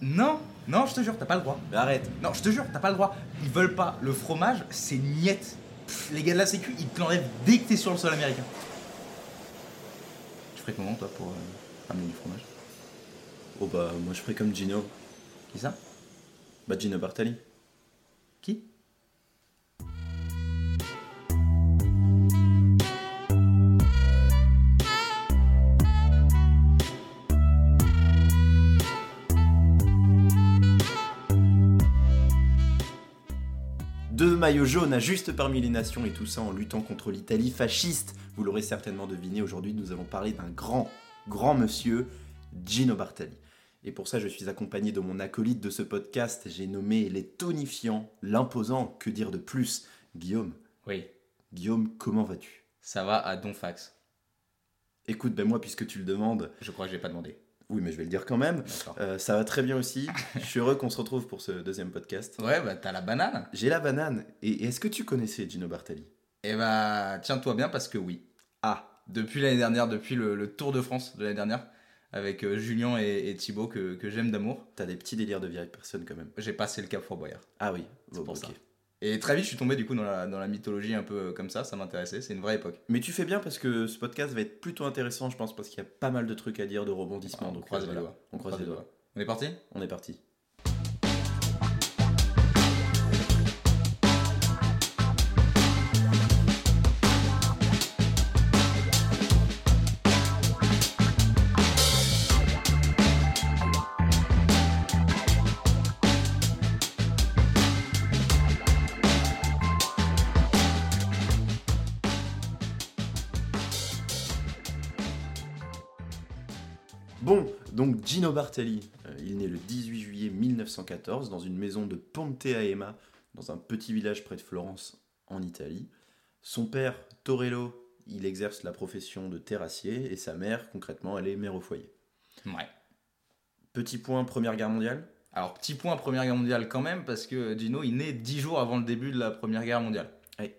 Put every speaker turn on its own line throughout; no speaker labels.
Non, non, je te jure, t'as pas le droit.
Mais arrête.
Non, je te jure, t'as pas le droit. Ils veulent pas. Le fromage, c'est niette. Pff, les gars de la sécu, ils te l'enlèvent dès que t'es sur le sol américain. Tu ferais comment, toi, pour euh, ramener du fromage?
Oh bah moi je ferais comme Gino.
Qui ça?
Bah Gino Bartali.
Qui?
Deux maillots jaunes à juste parmi les nations et tout ça en luttant contre l'Italie fasciste. Vous l'aurez certainement deviné, aujourd'hui nous allons parler d'un grand, grand monsieur, Gino Bartali. Et pour ça je suis accompagné de mon acolyte de ce podcast, j'ai nommé les tonifiants, l'imposant, que dire de plus Guillaume,
Oui,
Guillaume, comment vas-tu?
Ça va à Donfax.
Écoute, ben moi puisque tu le demandes,
Je crois que j'ai pas demandé.
Oui mais je vais le dire quand même. Euh, ça va très bien aussi, je suis heureux qu'on se retrouve pour ce deuxième podcast.
Ouais, bah t'as la banane.
J'ai la banane, et est-ce que tu connaissais Gino Bartali?
Eh bah, tiens-toi bien parce que oui.
Ah,
Depuis l'année dernière, depuis le, le Tour de France de l'année dernière, avec euh, Julien et, et Thibaut que, que j'aime d'amour,
t'as des petits délires de vieille personne quand même.
j'ai passé le cap Fort Boyard.
Ah oui,
C'est
bon,
pour
ok.
ça. Et très vite, je suis tombé du coup dans la, dans la mythologie un peu euh, comme ça, ça m'intéressait, c'est une vraie époque.
Mais tu fais bien parce que ce podcast va être plutôt intéressant, je pense, parce qu'il y a pas mal de trucs à dire, de rebondissements.
on
donc
croise les doigts.
On croise les doigts.
On est parti?
On est parti. Bon, donc Gino Bartali, euh, il est né le 18 juillet 1914 dans une maison de Ponte Aema, dans un petit village près de Florence, en Italie. Son père, Torello, il exerce la profession de terrassier et sa mère, concrètement, elle est mère au foyer.
Ouais.
Petit point, Première Guerre mondiale?
Alors, petit point Première Guerre mondiale quand même, parce que Gino, il naît 10 jours avant le début de la Première Guerre mondiale.
Ouais.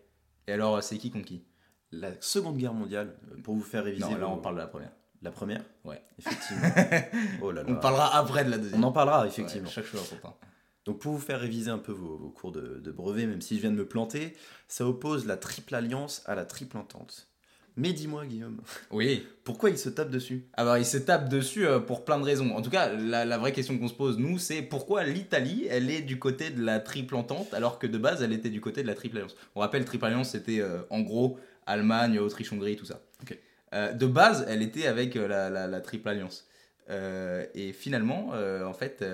Et alors, c'est qui contre qui?
La Seconde Guerre mondiale, euh, pour vous faire réviser.
Non, là,
vos-
on parle de la première.
La première?
Ouais.
Effectivement. oh là là.
On parlera après de la deuxième.
On en parlera,
Ouais,
effectivement.
chaque chose important.
Donc pour vous faire réviser un peu vos, vos cours de, de brevet, même si je viens de me planter, ça oppose la triple alliance à la triple entente. Mais dis-moi Guillaume,
Oui.
pourquoi ils se tapent dessus?
Alors, il se tape dessus euh, pour plein de raisons. En tout cas, la, la vraie question qu'on se pose, nous, c'est pourquoi l'Italie, elle est du côté de la triple entente, alors que de base, elle était du côté de la triple alliance? On rappelle, triple alliance, c'était euh, en gros Allemagne, Autriche, Hongrie, tout ça.
Ok.
Euh, de base, elle était avec euh, la, la- la triple alliance. Euh, et finalement, euh, en fait,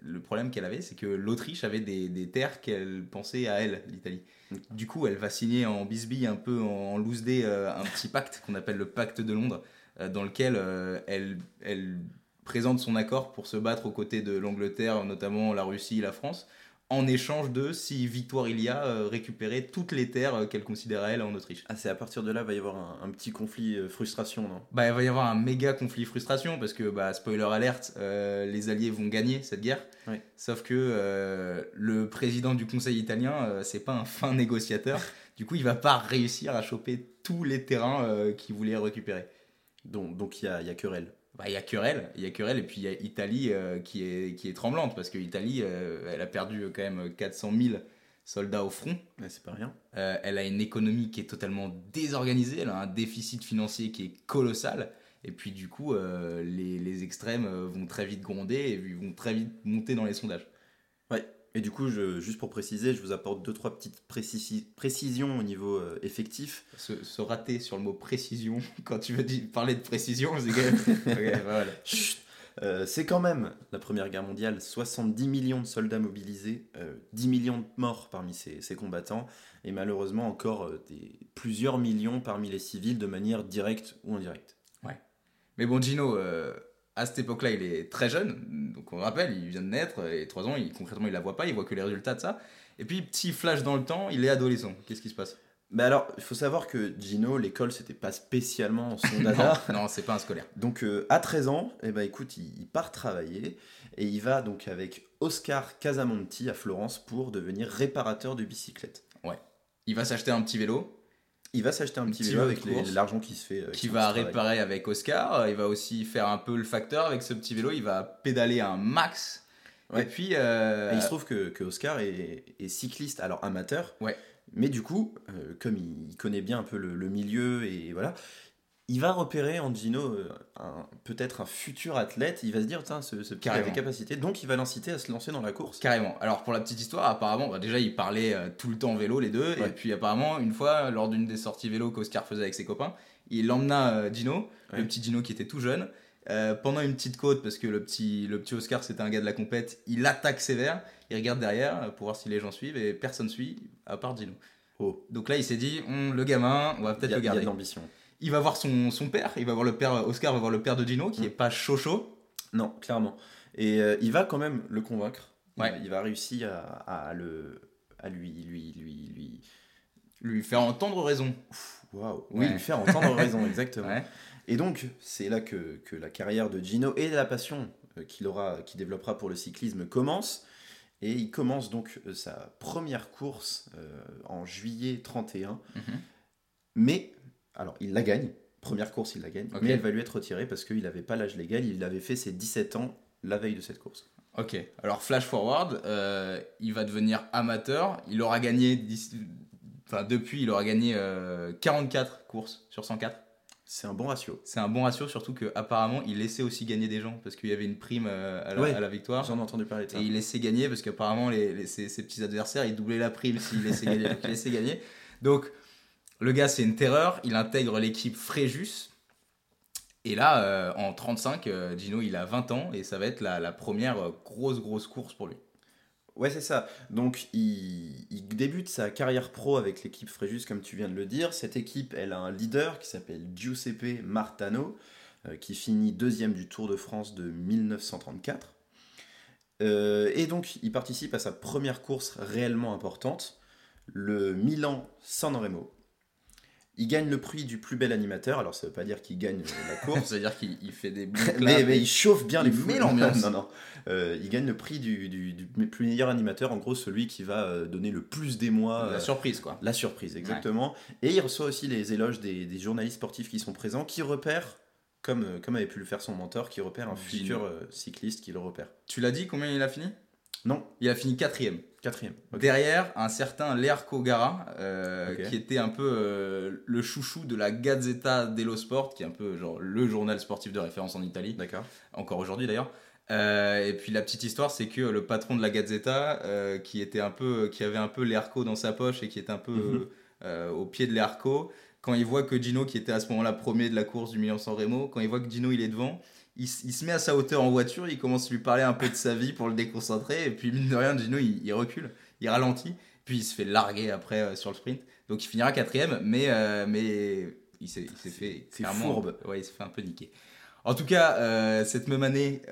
le problème qu'elle avait, c'est que l'Autriche avait des, des terres qu'elle pensait à elle, l'Italie. Du coup, elle va signer en bisbille, un peu en loose day, un petit pacte qu'on appelle le pacte de Londres, dans lequel elle, elle présente son accord pour se battre aux côtés de l'Angleterre, notamment la Russie, la France, en échange de, si victoire il y a, euh, récupérer toutes les terres euh, qu'elle considérait elle en Autriche.
Ah c'est à partir de là, va y avoir un, un petit conflit euh, frustration, non?
Bah, il va y avoir un méga conflit frustration parce que, bah, spoiler alerte, les Alliés vont gagner cette guerre.
Ouais.
Sauf que le président du Conseil italien, c'est pas un fin négociateur. du coup, il va pas réussir à choper tous les terrains qu'il voulait récupérer.
Donc donc il y a, il y a querelle.
Bah, il y a querelle, il y a querelle, et puis il y a Italie euh, qui, est, qui est tremblante parce que l'Italie, euh, elle a perdu euh, quand même 400 000 soldats au front.
Ouais, c'est pas rien.
Euh, elle a une économie qui est totalement désorganisée, elle a un déficit financier qui est colossal. Et puis du coup, les, les extrêmes vont très vite gronder et vont très vite monter dans les sondages.
Ouais. Et du coup, je, juste pour préciser, je vous apporte deux trois petites précisi- précisions au niveau euh, effectif.
Se, se rater sur le mot précision, quand tu veux parler de précision, c'est quand même... Bah voilà.
Euh, c'est quand même la Première Guerre mondiale, 70 millions de soldats mobilisés, euh, 10 millions de morts parmi ces, ces combattants, et malheureusement encore euh, des, plusieurs millions parmi les civils de manière directe ou indirecte.
Mais bon, Gino, euh, à cette époque-là, il est très jeune. Donc on rappelle, il vient de naître, et 3 ans, il, concrètement, il la voit pas, il voit que les résultats de ça. Et puis, petit flash dans le temps, il est adolescent. Qu'est-ce qui se passe?
Mais alors, il faut savoir que Gino, l'école, c'était pas spécialement son
Non,
dada.
non c'est pas un scolaire.
Donc euh, à 13 ans, eh ben, écoute, il, il part travailler et il va donc avec Oscar Casamonti à Florence pour devenir réparateur de bicyclettes.
Il va s'acheter un petit vélo,
Il va s'acheter un petit
Petit
vélo avec l'argent qui se fait. euh,
qui va
travail.
réparer avec Oscar. Il va aussi faire un peu le facteur avec ce petit vélo. Il va pédaler un max.
Ouais.
Et puis. euh,
Et il se trouve que, que Oscar est, est cycliste, alors amateur.
Ouais.
Mais du coup, euh, comme il connaît bien un peu le, le milieu et voilà, il va repérer en Gino euh, peut-être un futur athlète. Il va se dire, tiens, ce, ce petit a des capacités. Donc il va l'inciter à se lancer dans la course.
Carrément. Alors pour la petite histoire, apparemment, bah, déjà ils parlaient euh, tout le temps vélo les deux, et puis apparemment une fois lors d'une des sorties vélo qu'Oscar faisait avec ses copains, il emmena euh, Gino,
Ouais.
le petit Gino qui était tout jeune, euh, pendant une petite côte parce que le petit, le petit Oscar c'était un gars de la compète, il attaque sévère, il regarde derrière pour voir si les gens suivent et personne suit à part Gino.
Oh,
Donc là il s'est dit, Hum, le gamin, on va peut-être le
il y a
garder.
de l'ambition.
Il va voir son, son père, il va voir le père, Oscar va voir le père de Gino qui
Mm.
est pas chaud chaud.
Non, clairement. Et euh, il va quand même le convaincre. Il-
Ouais.
Il, va réussir à, à le, à lui, lui, lui, lui,
lui faire entendre raison.
waouh, oui,
Ouais.
lui faire entendre raison, exactement.
Ouais.
Et donc, c'est là que, que la carrière de Gino et la passion euh, qu'il aura, qu'il développera pour le cyclisme commence. Et il commence donc euh, sa première course euh, en juillet 31.
Mhm.
Mais, alors, il la gagne. Première course, il la gagne. Mais elle va lui être retirée parce qu'il n'avait pas l'âge légal. Il avait fait ses 17 ans la veille de cette course.
Ok, alors flash forward, euh, il va devenir amateur, il aura gagné, enfin depuis, il aura gagné euh, 44 courses sur 104.
C'est un bon ratio.
C'est un bon ratio, surtout qu'apparemment, il laissait aussi gagner des gens, parce qu'il y avait une prime euh, à, la,
Ouais.
à la victoire.
J'en ai entendu parler de ça.
Et il laissait gagner, parce qu'apparemment, les, les- ses, ses petits adversaires, ils doublaient la prime s'il laissait gagner. Donc, il laissait gagner. Donc, le gars, c'est une terreur, il intègre l'équipe Fréjus. Et là, euh, en 35, euh, Gino, il a 20 ans, et ça va être la, première euh, grosse, grosse course pour lui.
Ouais, c'est ça. Donc, il, débute sa carrière pro avec l'équipe Fréjus, comme tu viens de le dire. Cette équipe, elle a un leader qui s'appelle Giuseppe Martano, qui finit deuxième du Tour de France de 1934. Euh, et donc, il participe à sa première course réellement importante, le Milan-San Remo. Il gagne le prix du plus bel animateur. Alors, ça veut pas dire qu'il gagne la course.
C'est-à-dire qu'il il fait des bons
mais, il chauffe bien les foules.
l'ambiance.
non, non. Euh, il gagne le prix du, du- du plus meilleur animateur, en gros celui qui va euh, donner le plus d'émoi.
la
euh,
surprise, quoi.
la surprise, exactement. Et il reçoit aussi les éloges des, des journalistes sportifs qui sont présents, qui repèrent, comme, comme avait pu le faire son mentor, qui repère un futur cycliste qui le repère.
Tu l'as dit, combien il a fini?
Non,
Il a fini quatrième.
quatrième.
Derrière, un certain Lerco Gara, euh, qui était un peu euh, le chouchou de la Gazzetta dello Sport, qui est un peu genre le journal sportif de référence en Italie,
D'accord.
encore aujourd'hui d'ailleurs. Euh, et puis la petite histoire, c'est que le patron de la Gazzetta, qui était un peu, qui avait un peu l'Erco dans sa poche et qui était un peu
Mhm.
au pied de l'Erco, quand il voit que Gino, qui était à ce moment-là premier de la course du Milan-San Remo, quand il voit que Gino il est devant, il, se met à sa hauteur en voiture, il commence à lui parler un peu de sa vie pour le déconcentrer, et puis mine de rien, Gino il, il recule, il ralentit, puis il se fait larguer après euh, sur le sprint. Donc il finira quatrième, mais, euh, mais il s'est fait clairement-
fourbe.
Ouais, il s'est fait un peu niquer. En tout cas, euh, cette même année,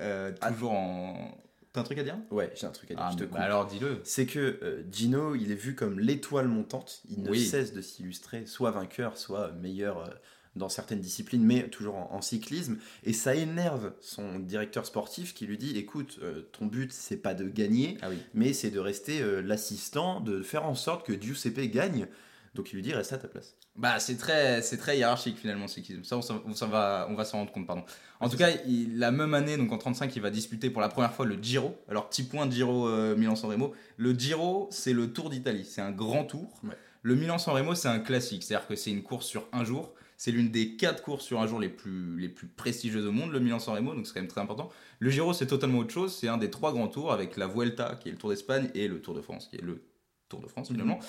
Ah.
toujours en. T'as un truc à dire?
Ouais, j'ai un truc à dire,
Ah,
je te
bah
coupe.
alors dis-le.
C'est que Gino, il est vu comme l'étoile montante. Il ne
Oui.
cesse de s'illustrer, soit vainqueur, soit meilleur dans certaines disciplines, mais toujours en, en cyclisme. Et ça énerve son directeur sportif qui lui dit "Écoute, euh, ton but c'est pas de gagner,
Ah oui.
mais c'est de rester euh, l'assistant, de faire en sorte que Giuseppe gagne." Donc il lui dit "Reste à ta place."
Bah, c'est très, c'est très hiérarchique finalement le cyclisme. Ça, on, va, on va s'en rendre compte, pardon. En tout cas, il- la même année, donc en 35, il va disputer pour la première fois le Giro. Alors, petit point Giro euh, Milan-San Remo. Le Giro, c'est le Tour d'Italie. C'est un grand tour.
Ouais.
Le Milan-San Remo, c'est un classique. C'est-à-dire que c'est une course sur un jour. C'est l'une des quatre courses sur un jour les plus, les plus prestigieuses au monde, le Milan-San Remo, donc c'est quand même très important. Le Giro, c'est totalement autre chose. C'est un des trois grands tours avec la Vuelta, qui est le Tour d'Espagne, et le Tour de France, qui est le Tour de France finalement.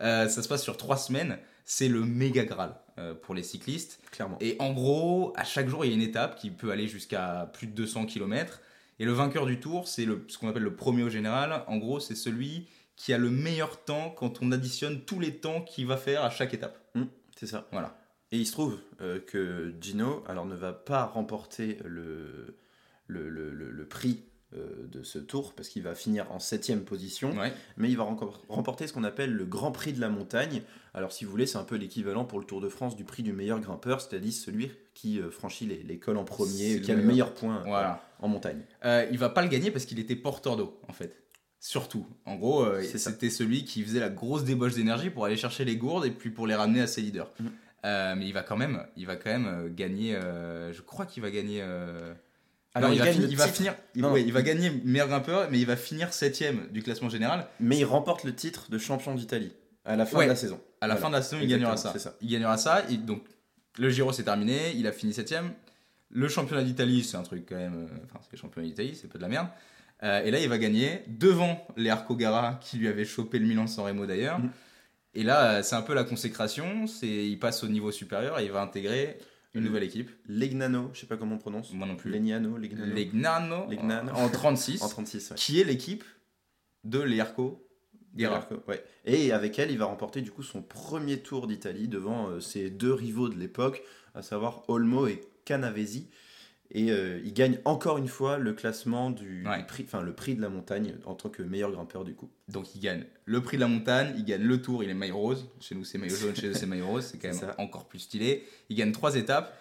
Euh, ça se passe sur trois semaines. C'est le méga Graal euh, pour les cyclistes.
Clairement.
Et en gros, à chaque jour, il y a une étape qui peut aller jusqu'à plus de 200 km. Et le vainqueur du tour, c'est ce qu'on appelle le premier au général. En gros, c'est celui qui a le meilleur temps quand on additionne tous les temps qu'il va faire à chaque étape.
C'est ça.
Voilà.
Et il se trouve euh, que Gino alors, ne va pas remporter le, le, le- le- le prix euh, de ce tour parce qu'il va finir en septième position,
Ouais.
mais il va remporter ce qu'on appelle le Grand Prix de la montagne. Alors si vous voulez, c'est un peu l'équivalent pour le Tour de France du prix du meilleur grimpeur, c'est-à-dire celui qui euh, franchit les, les cols en premier, qui a le
meilleur.
point
Voilà.
en montagne.
Il va pas le gagner parce qu'il était porteur d'eau, en fait. Surtout. En gros, euh, c'était celui qui faisait la grosse débauche d'énergie pour aller chercher les gourdes et puis pour les ramener à ses leaders.
Mhm.
Euh, mais il va quand même, il va quand même euh, gagner. euh, je crois qu'il va gagner. euh, Non, il, va,
gagne
fi-
le
il va
titre,
finir, il, ouais, il va gagner meilleur grimpeur, mais il va finir septième du classement général.
mais il remporte le titre de champion d'Italie à la fin
Ouais.
de la saison.
À la
Voilà.
fin de la saison, il gagnera ça. Il gagnera ça. Et donc, le Giro, c'est terminé. Il a fini septième. Le championnat d'Italie, c'est un truc quand même. Enfin, c'est le championnat d'Italie, c'est pas de la merde. Et là, il va gagner devant les Arco Gara qui lui avaient chopé le Milan San Remo d'ailleurs.
Mhm.
Et là, euh, c'est un peu la consécration. C'est, il passe au niveau supérieur et il va intégrer une nouvelle équipe.
Legnano, je sais pas comment on prononce.
Moi non plus.
Legnano, Legnano.
Legnano,
Legnano.
en 36,
En 36, ouais.
qui est l'équipe de Gara.
Garco, ouais. Et avec elle, il va remporter du coup son premier tour d'Italie devant euh, ses deux rivaux de l'époque, à savoir Olmo et Canavesi. Et euh, il gagne encore une fois le classement du,
Ouais.
du prix, enfin le prix de la montagne en tant que meilleur grimpeur du coup.
Donc il gagne le prix de la montagne, il gagne le tour, il est maillot rose. Chez nous c'est maillot jaune, chez eux c'est maillot rose, c'est quand même
ça.
encore plus stylé. Il gagne trois étapes.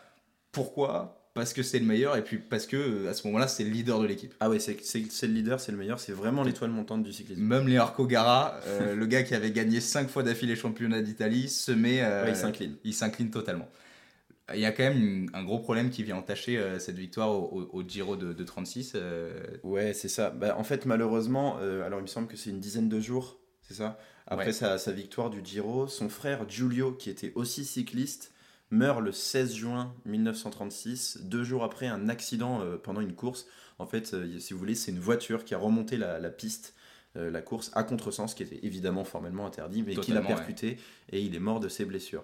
Pourquoi? Parce que c'est le meilleur et puis parce que euh, à ce moment-là c'est le leader de l'équipe.
Ah ouais, c'est le leader, c'est le meilleur, c'est vraiment l'étoile montante du cyclisme.
Même les Arco Gara, euh, le gars qui avait gagné cinq fois d'affilée les championnats d'Italie, se met. euh,
Ouais, il s'incline.
il s'incline totalement. Il y a quand même un gros problème qui vient entacher euh, cette victoire au, au- au Giro de, de 36. euh,
Ouais, c'est ça. Bah, en fait, malheureusement, euh, alors il me semble que c'est une dizaine de jours, c'est ça? Après
Ouais.
sa, sa victoire du Giro, son frère Giulio, qui était aussi cycliste, meurt le 16 juin 1936, deux jours après un accident pendant une course. En fait, si vous voulez, c'est une voiture qui a remonté la, la piste, euh, la course à contresens, qui était évidemment formellement interdit, mais qui l'a
ouais.
percuté et il est mort de ses blessures.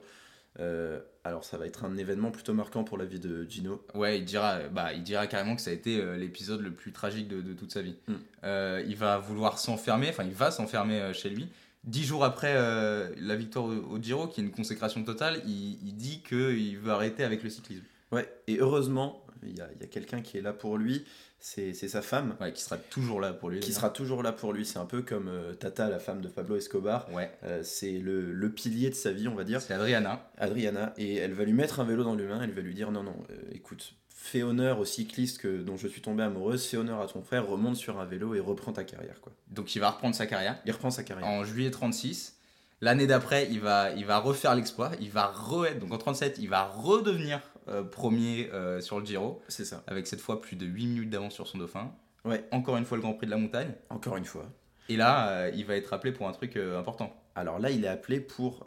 Euh, alors ça va être un événement plutôt marquant pour la vie de Gino.
Ouais, il dira, bah, il dira carrément que ça a été euh, l'épisode le plus tragique de, de toute sa vie.
Mm.
Euh, il va vouloir s'enfermer, enfin il va s'enfermer chez lui. Dix jours après la victoire au, au Giro, qui est une consécration totale, il, il dit qu'il veut arrêter avec le cyclisme.
Ouais, et heureusement, il y a, quelqu'un qui est là pour lui, c'est sa femme,
Ouais, qui sera toujours là pour lui.
qui sera toujours là pour lui. C'est un peu comme euh, Tata, la femme de Pablo Escobar.
Ouais,
Euh, c'est le, le pilier de sa vie, on va dire,
c'est Adriana.
Adriana, et elle va lui mettre un vélo dans les mains, elle va lui dire non, non, euh, écoute, fais honneur au cycliste que, dont je suis tombée amoureuse, fais honneur à ton frère, remonte sur un vélo et reprends ta carrière. Quoi.
Donc il va reprendre sa carrière.
Il reprend sa carrière.
En juillet 36. L'année d'après, il va, il va refaire l'exploit. Il va re donc en 37, il va redevenir euh, premier euh, sur le Giro.
C'est ça.
avec cette fois plus de 8 minutes d'avance sur son dauphin.
Ouais.
Encore une fois le Grand Prix de la montagne.
Encore une fois.
Et là, euh, il va être appelé pour un truc important.
Alors là, il est appelé pour,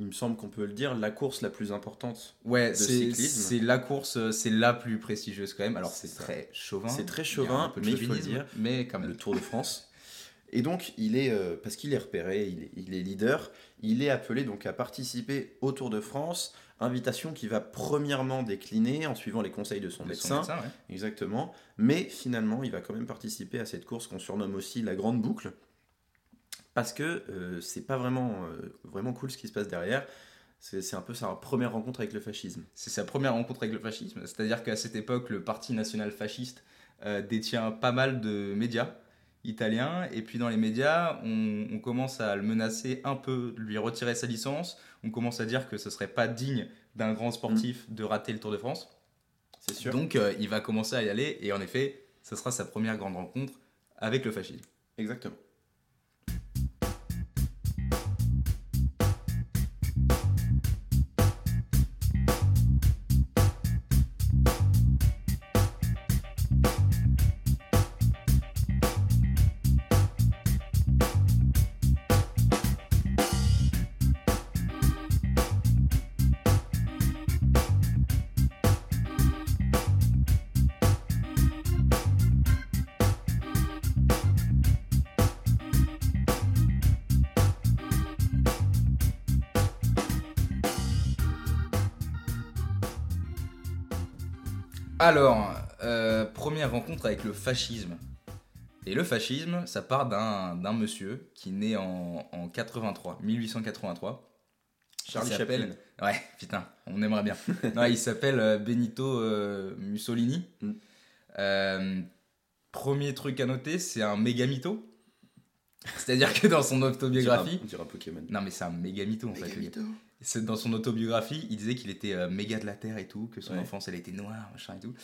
il me semble qu'on peut le dire, la course la plus importante.
Ouais,
De
c'est
cyclisme.
c'est la course, c'est la plus prestigieuse quand même. Alors c'est très chauvin.
C'est très chauvin, mais le dire.
Mais quand
le
même.
Tour de France. Et donc, il est, euh, parce qu'il est repéré, il est, il est leader, il est appelé donc à participer au Tour de France, invitation qui va premièrement décliner en suivant les conseils de son
De
médecin,
son médecin, ouais.
exactement, mais finalement, il va quand même participer à cette course qu'on surnomme aussi la Grande Boucle, parce que euh, c'est pas vraiment, euh, vraiment cool ce qui se passe derrière. C'est c'est un peu sa première rencontre avec le fascisme.
C'est sa première rencontre avec le fascisme. C'est-à-dire qu'à cette époque, le Parti national fasciste euh, détient pas mal de médias italiens. Et puis dans les médias, on, on commence à le menacer un peu, de lui retirer sa licence. On commence à dire que ce serait pas digne d'un grand sportif de rater le Tour de France.
C'est sûr.
Donc euh, il va commencer à y aller. Et en effet, ce sera sa première grande rencontre avec le fascisme.
Exactement.
Alors, euh, première rencontre avec le fascisme. Et le fascisme, ça part d'un monsieur qui naît en, en 83, 1883.
Charlie Chaplin.
Ouais, putain, on aimerait bien. non, il s'appelle euh, Benito euh, Mussolini.
Mm.
Euh, premier truc à noter, c'est un méga mytho. C'est-à-dire que dans son autobiographie.
On dirait un Pokémon.
Non, mais c'est un méga mytho en fait. Dans son autobiographie, il disait qu'il était euh, méga de la terre et tout, que son
Ouais.
enfance elle était noire, machin et tout.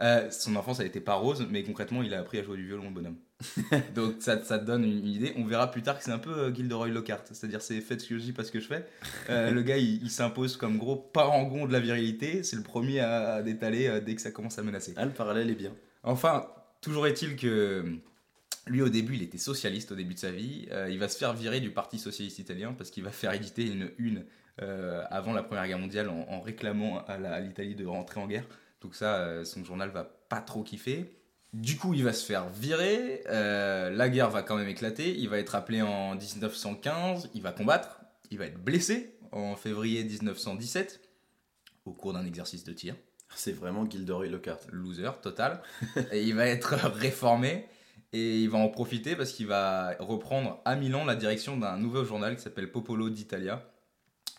Euh, son enfance elle était pas rose, mais concrètement il a appris à jouer du violon le bonhomme. Donc ça, ça te donne une, idée. On verra plus tard que c'est un peu euh, Gilderoy Lockhart, c'est-à-dire c'est faites ce que je dis, pas ce que je fais. Euh, le gars il, il s'impose comme gros parangon de la virilité, c'est le premier à, à détaler dès que ça commence à menacer.
Ah, le parallèle est bien.
Enfin, toujours est-il que lui, au début, il était socialiste au début de sa vie. Euh, il va se faire virer du Parti socialiste italien parce qu'il va faire éditer une une avant la Première Guerre mondiale en, en réclamant à la- à l'Italie de rentrer en guerre. Donc ça, euh, son journal va pas trop kiffer. Du coup, il va se faire virer. euh, la guerre va quand même éclater. Il va être appelé en 1915. Il va combattre. Il va être blessé en février 1917 au cours d'un exercice de tir
C'est vraiment Gilderoy Lockhart.
loser total. et il va être réformé et il va en profiter parce qu'il va reprendre à Milan la direction d'un nouveau journal qui s'appelle Popolo d'Italia.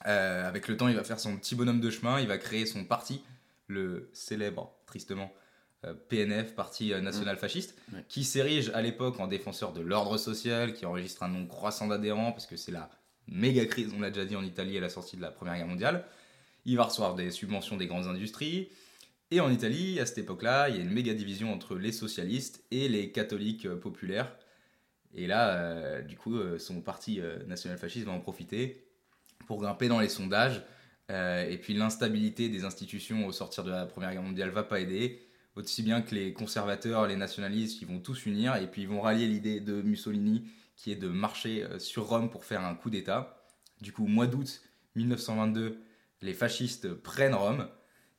Euh, avec le temps, il va faire son petit bonhomme de chemin, il va créer son parti, le célèbre, tristement, euh, PNF, Parti euh, national fasciste,
Ouais.
qui s'érige à l'époque en défenseur de l'ordre social, qui enregistre un nombre croissant d'adhérents parce que c'est la méga crise, on l'a déjà dit en Italie à la sortie de la Première Guerre mondiale. Il va recevoir des subventions des grandes industries. Et en Italie, à cette époque-là, il y a une méga division entre les socialistes et les catholiques populaires. Et là, euh, du coup, son parti euh, national-fasciste va en profiter pour grimper dans les sondages. Euh, et puis l'instabilité des institutions au sortir de la Première Guerre mondiale va pas aider. Aussi bien que les conservateurs, les nationalistes, ils vont tous s'unir et puis ils vont rallier l'idée de Mussolini qui est de marcher euh, sur Rome pour faire un coup d'État. Du coup, mois d'août 1922, les fascistes prennent Rome.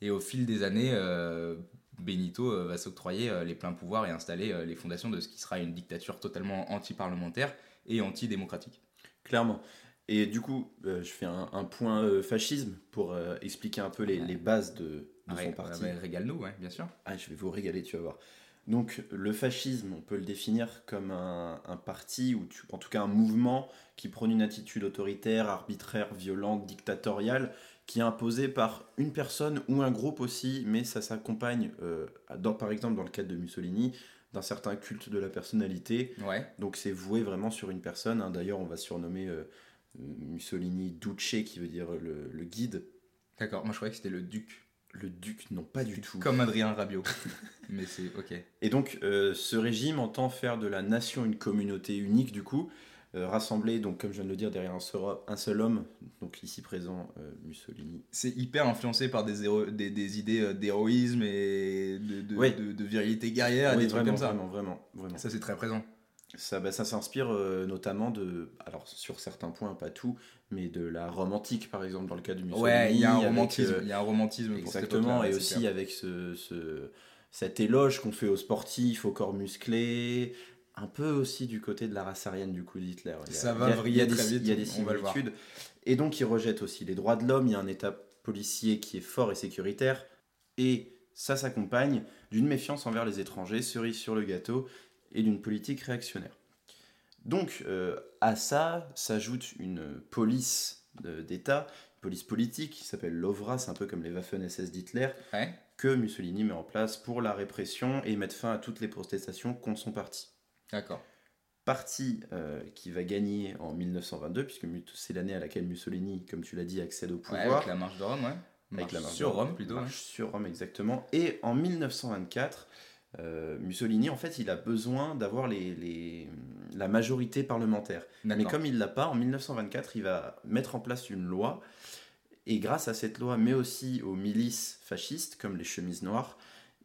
Et au fil des années, euh, Benito va s'octroyer les pleins pouvoirs et installer les fondations de ce qui sera une dictature totalement anti-parlementaire et anti-démocratique.
Clairement. Et du coup, euh, je fais un, un point euh, fascisme pour euh, expliquer un peu les, les bases de, de son parti.
ouais, Régale-nous, ouais, bien sûr.
Ah, je vais vous régaler, tu vas voir. Donc, le fascisme, on peut le définir comme un, un parti, ou tu- en tout cas un mouvement qui prône une attitude autoritaire, arbitraire, violente, dictatoriale, qui est imposée par une personne ou un groupe aussi, mais ça s'accompagne, dans, par exemple dans le cadre de Mussolini, d'un certain culte de la personnalité.
Ouais,
Donc, c'est voué vraiment sur une personne. hein. D'ailleurs, on va surnommer Mussolini Duce, qui veut dire le, le guide.
d'accord. Moi, je croyais que c'était le duc.
Le duc, non, pas du tout.
Comme Adrien Rabiot. Mais c'est ok.
Et donc, euh, ce régime entend faire de la nation une communauté unique, du coup, euh, rassemblée, donc, comme je viens de le dire, derrière un seul, un seul homme, donc ici présent, euh, Mussolini.
C'est hyper influencé par des, héro- des, des idées d'héroïsme et de, de,
Ouais.
de- de virilité guerrière et des trucs
vraiment,
comme ça.
vraiment, vraiment, vraiment.
Ça, c'est très présent.
Ça, bah, ça s'inspire euh, notamment de, alors sur certains points, pas tout, mais de la Rome antique, par exemple, dans le cas du Mussolini.
Ouais, il y a un romantisme.
euh,
Il y a un romantisme
Exactement, et aussi
clair.
avec ce, ce- cet éloge qu'on fait aux sportifs, aux corps musclés, un peu aussi du côté de la race aryenne du coup d'Hitler. Il y a-
Ça va vriller très vite,
Il y a des similitudes. Et donc il rejette aussi les droits de l'homme, il y a un état policier qui est fort et sécuritaire, et ça s'accompagne d'une méfiance envers les étrangers, cerise sur le gâteau, et d'une politique réactionnaire. Donc euh, à ça s'ajoute une police d'État, une police politique qui s'appelle l'OVRA, c'est un peu comme les Waffen-SS d'Hitler,
Ouais.
que Mussolini met en place pour la répression et mettre fin à toutes les protestations contre son parti.
D'accord.
Parti euh, qui va gagner en 1922, puisque c'est l'année à laquelle Mussolini, comme tu l'as dit, accède au
Ouais,
pouvoir.
avec la marche de Rome, ouais.
Avec la marche
sur
de
Rome, plutôt.
Marche sur Rome, exactement. Et en 1924, euh, Mussolini, en fait, il a besoin d'avoir les, les- la majorité parlementaire. Mais comme il l'a pas, en 1924, il va mettre en place une loi. Et grâce à cette loi, mais aussi aux milices fascistes, comme les chemises noires,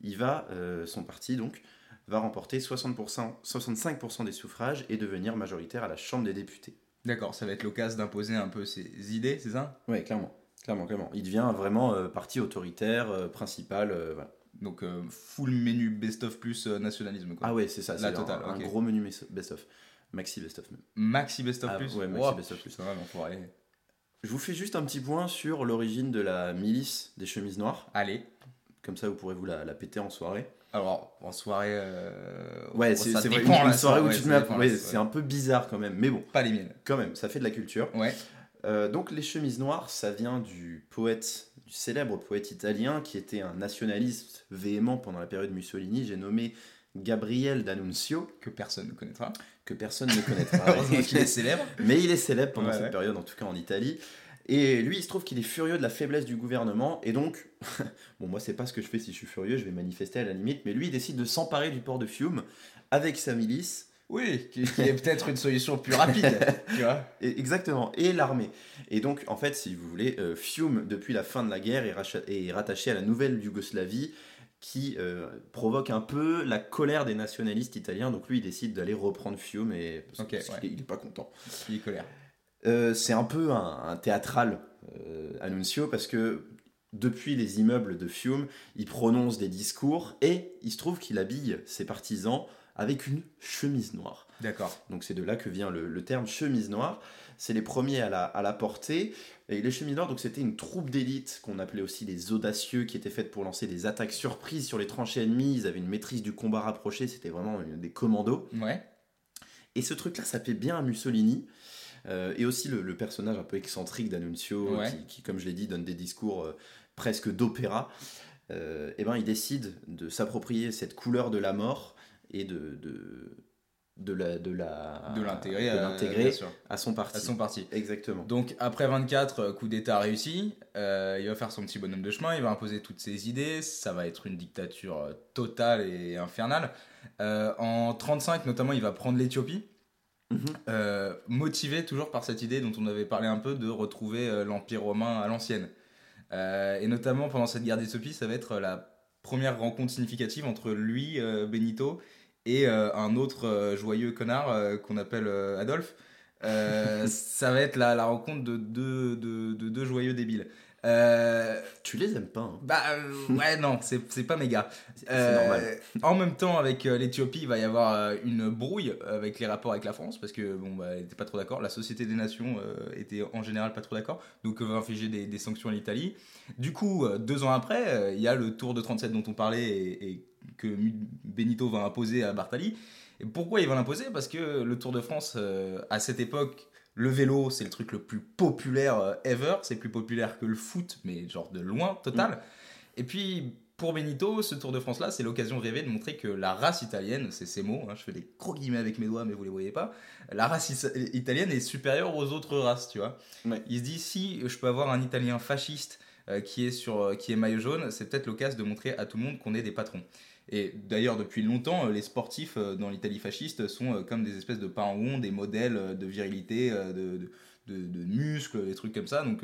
il va, euh, son parti donc, va remporter 60%, 65% des suffrages et devenir majoritaire à la Chambre des députés.
D'accord, ça va être l'occasion d'imposer un peu ses idées, c'est ça?
Oui, clairement. Clairement, clairement. Il devient vraiment euh, parti autoritaire, principal. voilà.
Donc, euh, full menu best-of plus euh, nationalisme, quoi.
Ah ouais, c'est ça.
La
C'est un, gros menu best-of. Maxi best-of même.
Maxi best-of
Ah,
plus
ouais, maxi best-of plus.
putain, l'enfoiré.
Je vous fais juste un petit point sur l'origine de la milice des chemises noires.
Allez.
Comme ça, vous pourrez vous la, la péter en soirée.
Alors, en soirée. euh,
Ouais,
ça
c'est vrai. Une, soirée
ça,
où
ouais,
tu te
ça
mets à- ouais, c'est un peu bizarre quand même. Mais bon,
Pas les miennes.
quand même, ça fait de la culture.
Ouais.
Euh, donc, les chemises noires, ça vient du poète, du célèbre poète italien qui était un nationaliste véhément pendant la période Mussolini. J'ai nommé Gabriel D'Annunzio,
Que personne ne connaîtra.
que personne ne connaîtra.
Heureusement qu'il est célèbre.
Mais il est célèbre pendant
Ouais,
cette
ouais.
période, en tout cas en Italie. Et lui, il se trouve qu'il est furieux de la faiblesse du gouvernement. Et donc, bon, moi, c'est pas ce que je fais si je suis furieux, je vais manifester à la limite. Mais lui, il décide de s'emparer du port de Fiume avec sa milice.
Oui, qui, qui est peut-être une solution plus rapide, tu vois.
Exactement, et l'armée. Et donc, en fait, si vous voulez, euh, Fiume, depuis la fin de la guerre, est, rattaché à la nouvelle Yougoslavie. qui euh, provoque un peu la colère des nationalistes italiens. Donc lui, il décide d'aller reprendre Fiume et parce,
Ok,
parce
ouais.
qu'il est- il est pas content.
Il est colère.
Euh, c'est un peu un, un théâtral, Annunzio, parce que depuis les immeubles de Fiume, il prononce des discours et il se trouve qu'il habille ses partisans avec une chemise noire.
D'accord.
Donc c'est de là que vient le, le terme chemise noire. C'est les premiers à la, à la porter. Et les chemises noires, donc c'était une troupe d'élite qu'on appelait aussi les audacieux, qui était faite pour lancer des attaques surprises sur les tranchées ennemies. Ils avaient une maîtrise du combat rapproché, c'était vraiment une- des commandos.
Ouais.
Et ce truc-là, ça fait bien à Mussolini. Euh, et aussi le, le personnage un peu excentrique d'Annunzio,
Ouais.
qui, qui, comme je l'ai dit, donne des discours euh, presque d'opéra. Euh, et ben, il décide de s'approprier cette couleur de la mort et de, de, de la de la
De l'intégrer.
à son parti.
À son parti.
Exactement.
Donc après 24 euh, coups d'État réussis, euh, il va faire son petit bonhomme de chemin, il va imposer toutes ses idées, ça va être une dictature euh, totale et infernale. Euh, en 35 notamment, il va prendre l'Éthiopie,
Mhm.
euh, motivé toujours par cette idée dont on avait parlé un peu de retrouver l'Empire romain à l'ancienne. Et notamment pendant cette guerre d'Éthiopie, ça va être la première rencontre significative entre lui, Benito, et euh, un autre euh, joyeux connard euh, qu'on appelle Adolphe. Ça va être la, la rencontre de deux, de, de deux joyeux débiles. Euh,
Tu les aimes pas. hein.
bah euh, ouais non c'est c'est pas méga.
C'est
Euh,
normal.
En même temps avec l'Éthiopie il va y avoir une brouille avec les rapports avec la France parce que bon bah elle était pas trop d'accord. La Société des Nations était en général pas trop d'accord donc va infliger des, des sanctions à l'Italie. Du coup deux ans après il y a le Tour de 37 dont on parlait et, et que Benito va imposer à Bartali. Et pourquoi il va l'imposer? Parce que le Tour de France à cette époque le vélo, c'est le truc le plus populaire euh, ever. C'est plus populaire que le foot, mais genre de loin, total. Et puis, pour Benito, ce Tour de France-là, c'est l'occasion rêvée de montrer que la race italienne, c'est ces mots, hein, je fais des gros guillemets avec mes doigts, mais vous les voyez pas, la race is- italienne est supérieure aux autres races, tu vois.
Ouais.
Il se dit, si je peux avoir un Italien fasciste euh, qui, est sur, euh, qui est maillot jaune, c'est peut-être l'occasion de montrer à tout le monde qu'on est des patrons. Et d'ailleurs, depuis longtemps, euh, les sportifs euh, dans l'Italie fasciste sont euh, comme des espèces de paons, des modèles de virilité, de, de, de- de muscles, des trucs comme ça. Donc,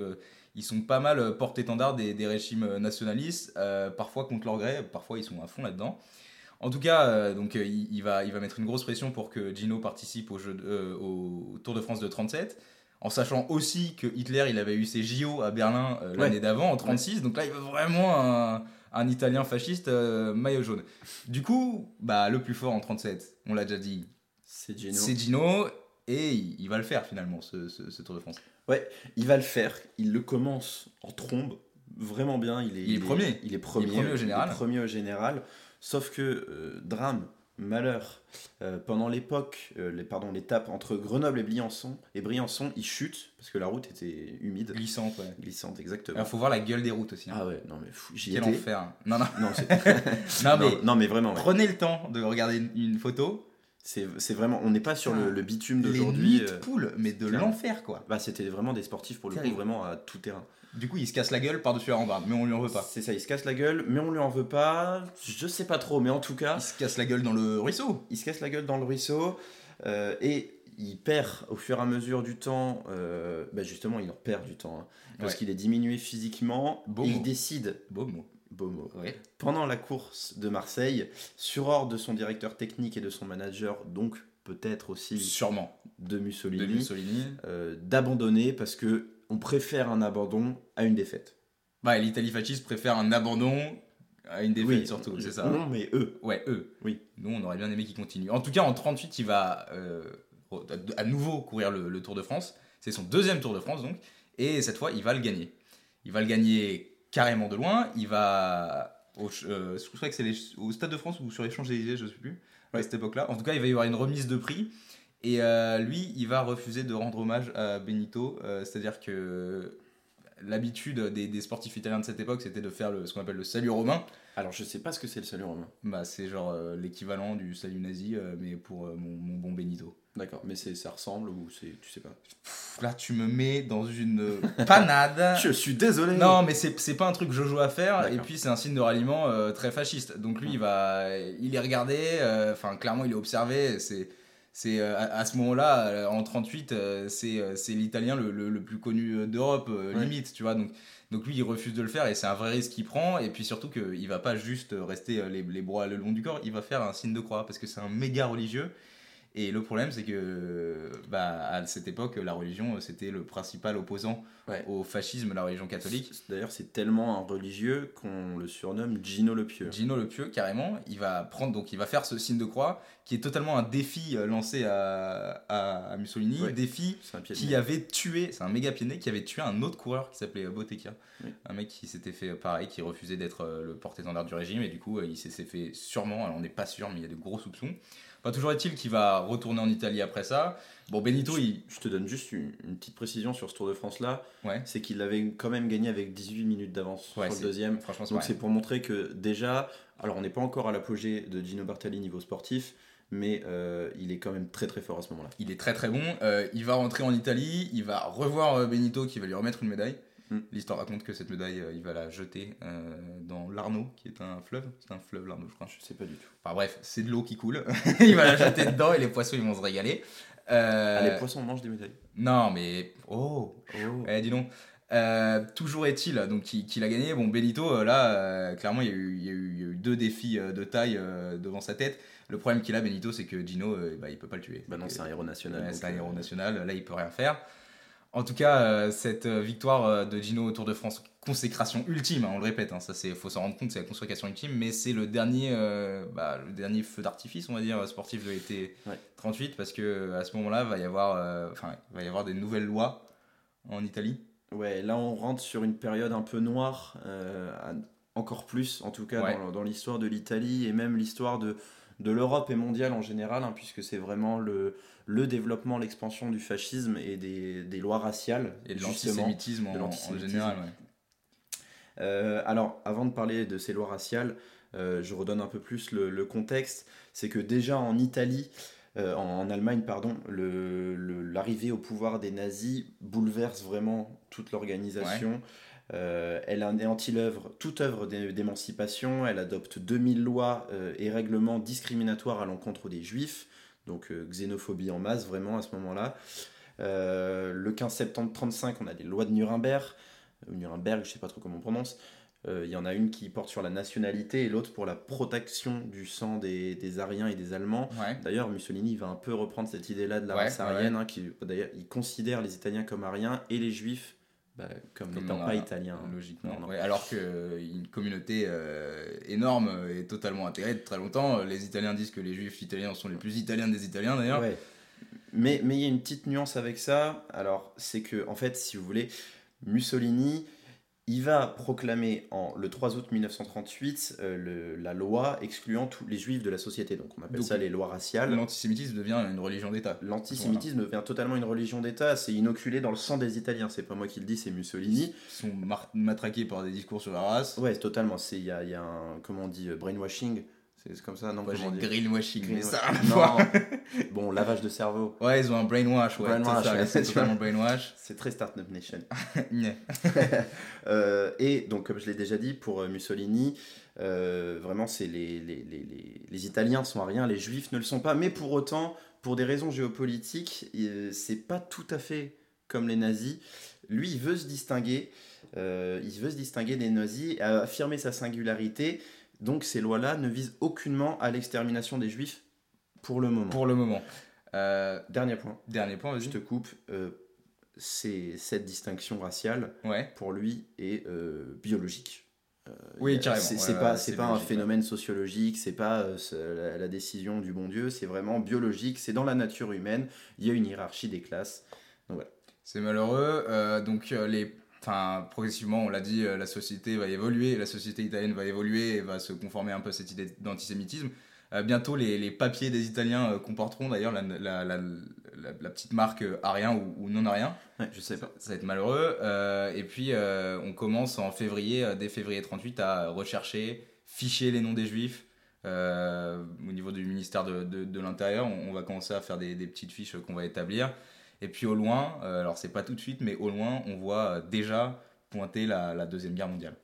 ils sont pas mal porte-étendard des, des régimes nationalistes, euh, parfois contre leur gré, parfois ils sont à fond là-dedans. En tout cas, euh, donc, euh, il, il va, il va mettre une grosse pression pour que Gino participe au, jeu de- au Tour de France de 37, en sachant aussi que Hitler, il avait eu ses JO à Berlin l'année
Ouais.
d'avant, en 36, donc là, il veut vraiment un, un Italien fasciste euh, maillot jaune. Du coup, bah, le plus fort en 37, on l'a déjà dit,
C'est Gino.
c'est Gino, et il, il va le faire finalement, ce, ce- ce Tour de France.
Il va le faire. Il le commence en trombe. Vraiment bien. Il est,
Il est premier.
Il est premier,
premier au général.
il est premier au général. Sauf que, euh, drame, malheur, euh, pendant l'époque, euh, les, pardon, l'étape entre Grenoble et Briançon, et Briançon, il chute parce que la route était humide.
Glissante, ouais.
Glissante, exactement.
Il faut voir la gueule des routes aussi. hein.
Ah ouais, non mais fou, j'y
Quel
étais.
enfer. Non, non.
Non, c'est-
Non, mais
non, non, mais vraiment, ouais.
prenez le temps de regarder une, une photo.
C'est vraiment, on n'est pas sur le, le bitume
Les
d'aujourd'hui. euh,
poules, mais de l'enfer, quoi.
bah, c'était vraiment des sportifs pour le coup, vraiment à tout terrain.
Du coup, il se casse la gueule par-dessus la rambarde, mais on lui en veut pas.
C'est ça, il se casse la gueule, mais on lui en veut pas. Je sais pas trop, mais en tout cas,
Il se casse la gueule dans le ruisseau.
il se casse la gueule dans le ruisseau euh, et il perd au fur et à mesure du temps. euh, bah justement, il en perd du temps hein, parce
Ouais.
qu'il est diminué physiquement.
Beau
et
mot.
il décide,
Beau mot.
Beau mot,
Ouais.
pendant la course de Marseille, sur ordre de son directeur technique et de son manager, donc peut-être aussi
Sûrement.
de Mussolini,
De Mussolini.
euh, d'abandonner parce que on préfère un abandon à une défaite.
Bah, l'Italie fasciste préfère un abandon à une défaite, surtout, c'est ça.
Non, mais eux.
Ouais, eux.
Oui.
Nous, on aurait bien aimé qu'ils continuent. En tout cas, en 38, il va euh, à nouveau courir le, le Tour de France. C'est son deuxième Tour de France, donc. Et cette fois, il va le gagner. Il va le gagner carrément de loin. Il va. Au, euh, je crois que c'est les- au Stade de France ou sur les Champs-Élysées, je sais plus, à cette époque-là. En tout cas, il va y avoir une remise de prix. Et euh, lui, il va refuser de rendre hommage à Benito. euh, C'est-à-dire que l'habitude des, des sportifs italiens de cette époque, c'était de faire le, ce qu'on appelle le salut romain.
Alors je sais pas ce que c'est le salut romain.
Bah, c'est genre l'équivalent du salut nazi, mais pour mon, mon bon Benito.
D'accord, mais ça ressemble ou c'est tu sais pas?
Là, tu me mets dans une euh, panade.
Je suis désolé.
Non, mais c'est pas un truc Jojo à faire, et puis c'est un signe de ralliement euh, très fasciste. Donc lui, il va, il est regardé, euh, enfin clairement, il est observé. C'est C'est à, à ce moment-là, en 38, c'est l'italien le, le, le, plus connu d'Europe, limite, tu vois. Donc, donc lui, il refuse de le faire et c'est un vrai risque qu'il prend. Et puis surtout qu'il va pas juste rester les, les bras le long du corps, il va faire un signe de croix parce que c'est un méga religieux. Et le problème, c'est que bah, à cette époque, la religion, c'était le principal opposant au fascisme, la religion catholique.
D'ailleurs, c'est tellement un religieux qu'on le surnomme Gino le Pieux.
Gino le Pieux, carrément. Il va prendre, donc il va faire ce signe de croix, qui est totalement un défi euh, lancé à, à, Mussolini, défi qui avait tué, c'est un méga pied qui avait tué un autre coureur qui s'appelait Bottecchia, un mec qui s'était fait pareil, qui refusait d'être euh, le porte-étendard du régime, et du coup, il s'est fait sûrement, alors on n'est pas sûr, mais il y a de gros soupçons toujours est-il qu'il va retourner en Italie après ça. Bon, Benito,
je,
il.
Je te donne juste une, petite précision sur ce Tour de France-là. Ouais. C'est qu'il avait quand même gagné avec 18 minutes d'avance sur le deuxième. Franchement, Donc c'est pour montrer que déjà, alors on n'est pas encore à l'apogée de Gino Bartali niveau sportif, mais euh, il est quand même très très fort à ce moment-là.
Il est très très bon. Euh, il va rentrer en Italie, il va revoir euh, Benito qui va lui remettre une médaille. Mm. L'histoire raconte que cette médaille, il va la jeter dans l'Arno, qui est un fleuve. C'est un fleuve, l'Arno, je crois.
Je sais pas du tout.
Enfin bref, c'est de l'eau qui coule. il va la jeter dedans et les poissons, ils vont se régaler.
Euh... Ah, les poissons mangent des médailles.
Non, mais. Oh, oh. Eh, dis donc. Euh, toujours est-il donc qu'il a gagné. Bon, Benito, euh, là, euh, clairement, il y, a eu, il, y a eu, il y, a eu, deux défis de taille devant sa tête. Le problème qu'il a, Benito, c'est que Gino, bah, il peut pas le tuer.
Bah non, c'est un héros national.
c'est un héros national. Là, il peut rien faire. En tout cas, cette victoire de Gino au Tour de France, consécration ultime, hein, on le répète, hein, ça c'est faut s'en rendre compte, c'est la consécration ultime, mais c'est le dernier, bah, le dernier feu d'artifice, on va dire, sportif de l'été 38, parce que à ce moment-là, va y avoir, va y avoir des nouvelles lois en Italie.
Ouais, là on rentre sur une période un peu noire, euh, encore plus en tout cas dans, l'histoire de l'Italie et même l'histoire de, de l'Europe et mondiale en général, hein, puisque c'est vraiment le, le développement, l'expansion du fascisme et des, des lois raciales.
Et de l'antisémitisme en, en, général.
Euh, alors, avant de parler de ces lois raciales, euh, je redonne un peu plus le, le contexte. C'est que déjà en Italie, euh, en, Allemagne, pardon, l'arrivée au pouvoir des nazis bouleverse vraiment toute l'organisation. Euh, elle anéantit l'œuvre, toute œuvre d'émancipation, elle adopte 2000 lois euh, et règlements discriminatoires à l'encontre des juifs, donc xénophobie en masse vraiment à ce moment-là. le 15 septembre 1935, on a les lois de Nuremberg, Nuremberg, je sais pas trop comment on prononce, euh, il y en a une qui porte sur la nationalité et l'autre pour la protection du sang des, des Ariens et des Allemands. D'ailleurs, Mussolini va un peu reprendre cette idée-là de la race arienne, hein, qui d'ailleurs il considère les Italiens comme ariens et les Juifs bah, comme n'étant pas italiens.
Logiquement. alors qu'une communauté euh, énorme est totalement intégrée depuis très longtemps. Les Italiens disent que les Juifs italiens sont les plus italiens des Italiens d'ailleurs.
Mais il y a une petite nuance avec ça. Alors, c'est que, en fait, si vous voulez, Mussolini il va proclamer en, le 3 août 1938 euh, la loi excluant tous les juifs de la société. Donc on appelle ça les lois raciales.
L'antisémitisme devient une religion d'État.
L'antisémitisme devient totalement une religion d'État. C'est inoculé dans le sang des Italiens. C'est pas moi qui le dis, c'est Mussolini.
Ils sont matraqués par des discours sur la race.
Ouais, totalement. Il y a, y a, un, comment on dit, brainwashing c'est comme ça, non
Moi j'ai greenwashing, mais ça
Non. bon, lavage de cerveau.
Ouais, ils ont un brainwash, ouais.
Brainwash,
c'est totalement brainwash.
C'est très Startup Nation. euh, et donc, comme je l'ai déjà dit, pour euh, Mussolini, euh, vraiment, c'est les, les, les, les, Italiens sont à rien, les Juifs ne le sont pas. Mais pour autant, pour des raisons géopolitiques, c'est pas tout à fait comme les nazis. Lui, il veut se distinguer. Euh, il veut se distinguer des nazis, affirmer sa singularité donc ces lois-là ne visent aucunement à l'extermination des juifs pour le moment.
Pour le moment.
Euh, dernier point.
Dernier point,
Je te coupe. Euh, c'est cette distinction raciale, pour lui, est euh, biologique.
oui, carrément.
C'est pas, pas un phénomène sociologique, c'est pas la, décision du bon Dieu, c'est vraiment biologique, c'est dans la nature humaine, il y a une hiérarchie des classes.
C'est malheureux. donc les enfin, progressivement, on l'a dit, euh, la société va évoluer, la société italienne va évoluer et va se conformer un peu à cette idée d'antisémitisme. Euh, bientôt, les, les, papiers des Italiens euh, comporteront d'ailleurs la, la, la, la, petite marque arien ou, non arien.
Ouais, je sais pas.
Ça va être malheureux. et puis, on commence en février, dès février 38, à rechercher, ficher les noms des juifs. au niveau du ministère de, de, de l'Intérieur, on, on, va commencer à faire des, des petites fiches qu'on va établir. Et puis au loin, euh, alors c'est pas tout de suite, mais au loin, on voit euh, déjà pointer la, la Deuxième Guerre mondiale.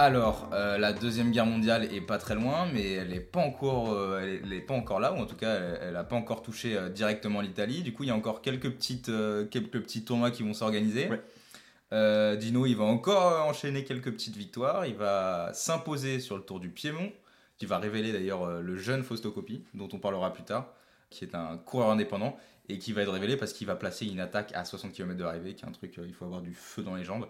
Alors, euh, la deuxième guerre mondiale est pas très loin, mais elle n'est pas encore, euh, elle est pas encore là, ou en tout cas, elle n'a pas encore touché euh, directement l'Italie. Du coup, il y a encore quelques petites, quelques petits tournois qui vont s'organiser.
Ouais.
Dino, il va encore enchaîner quelques petites victoires. Il va s'imposer sur le Tour du Piémont, qui va révéler d'ailleurs le jeune Fausto Coppi, dont on parlera plus tard, qui est un coureur indépendant et qui va être révélé parce qu'il va placer une attaque à 60 km de l'arrivée, qui est un truc, il faut avoir du feu dans les jambes.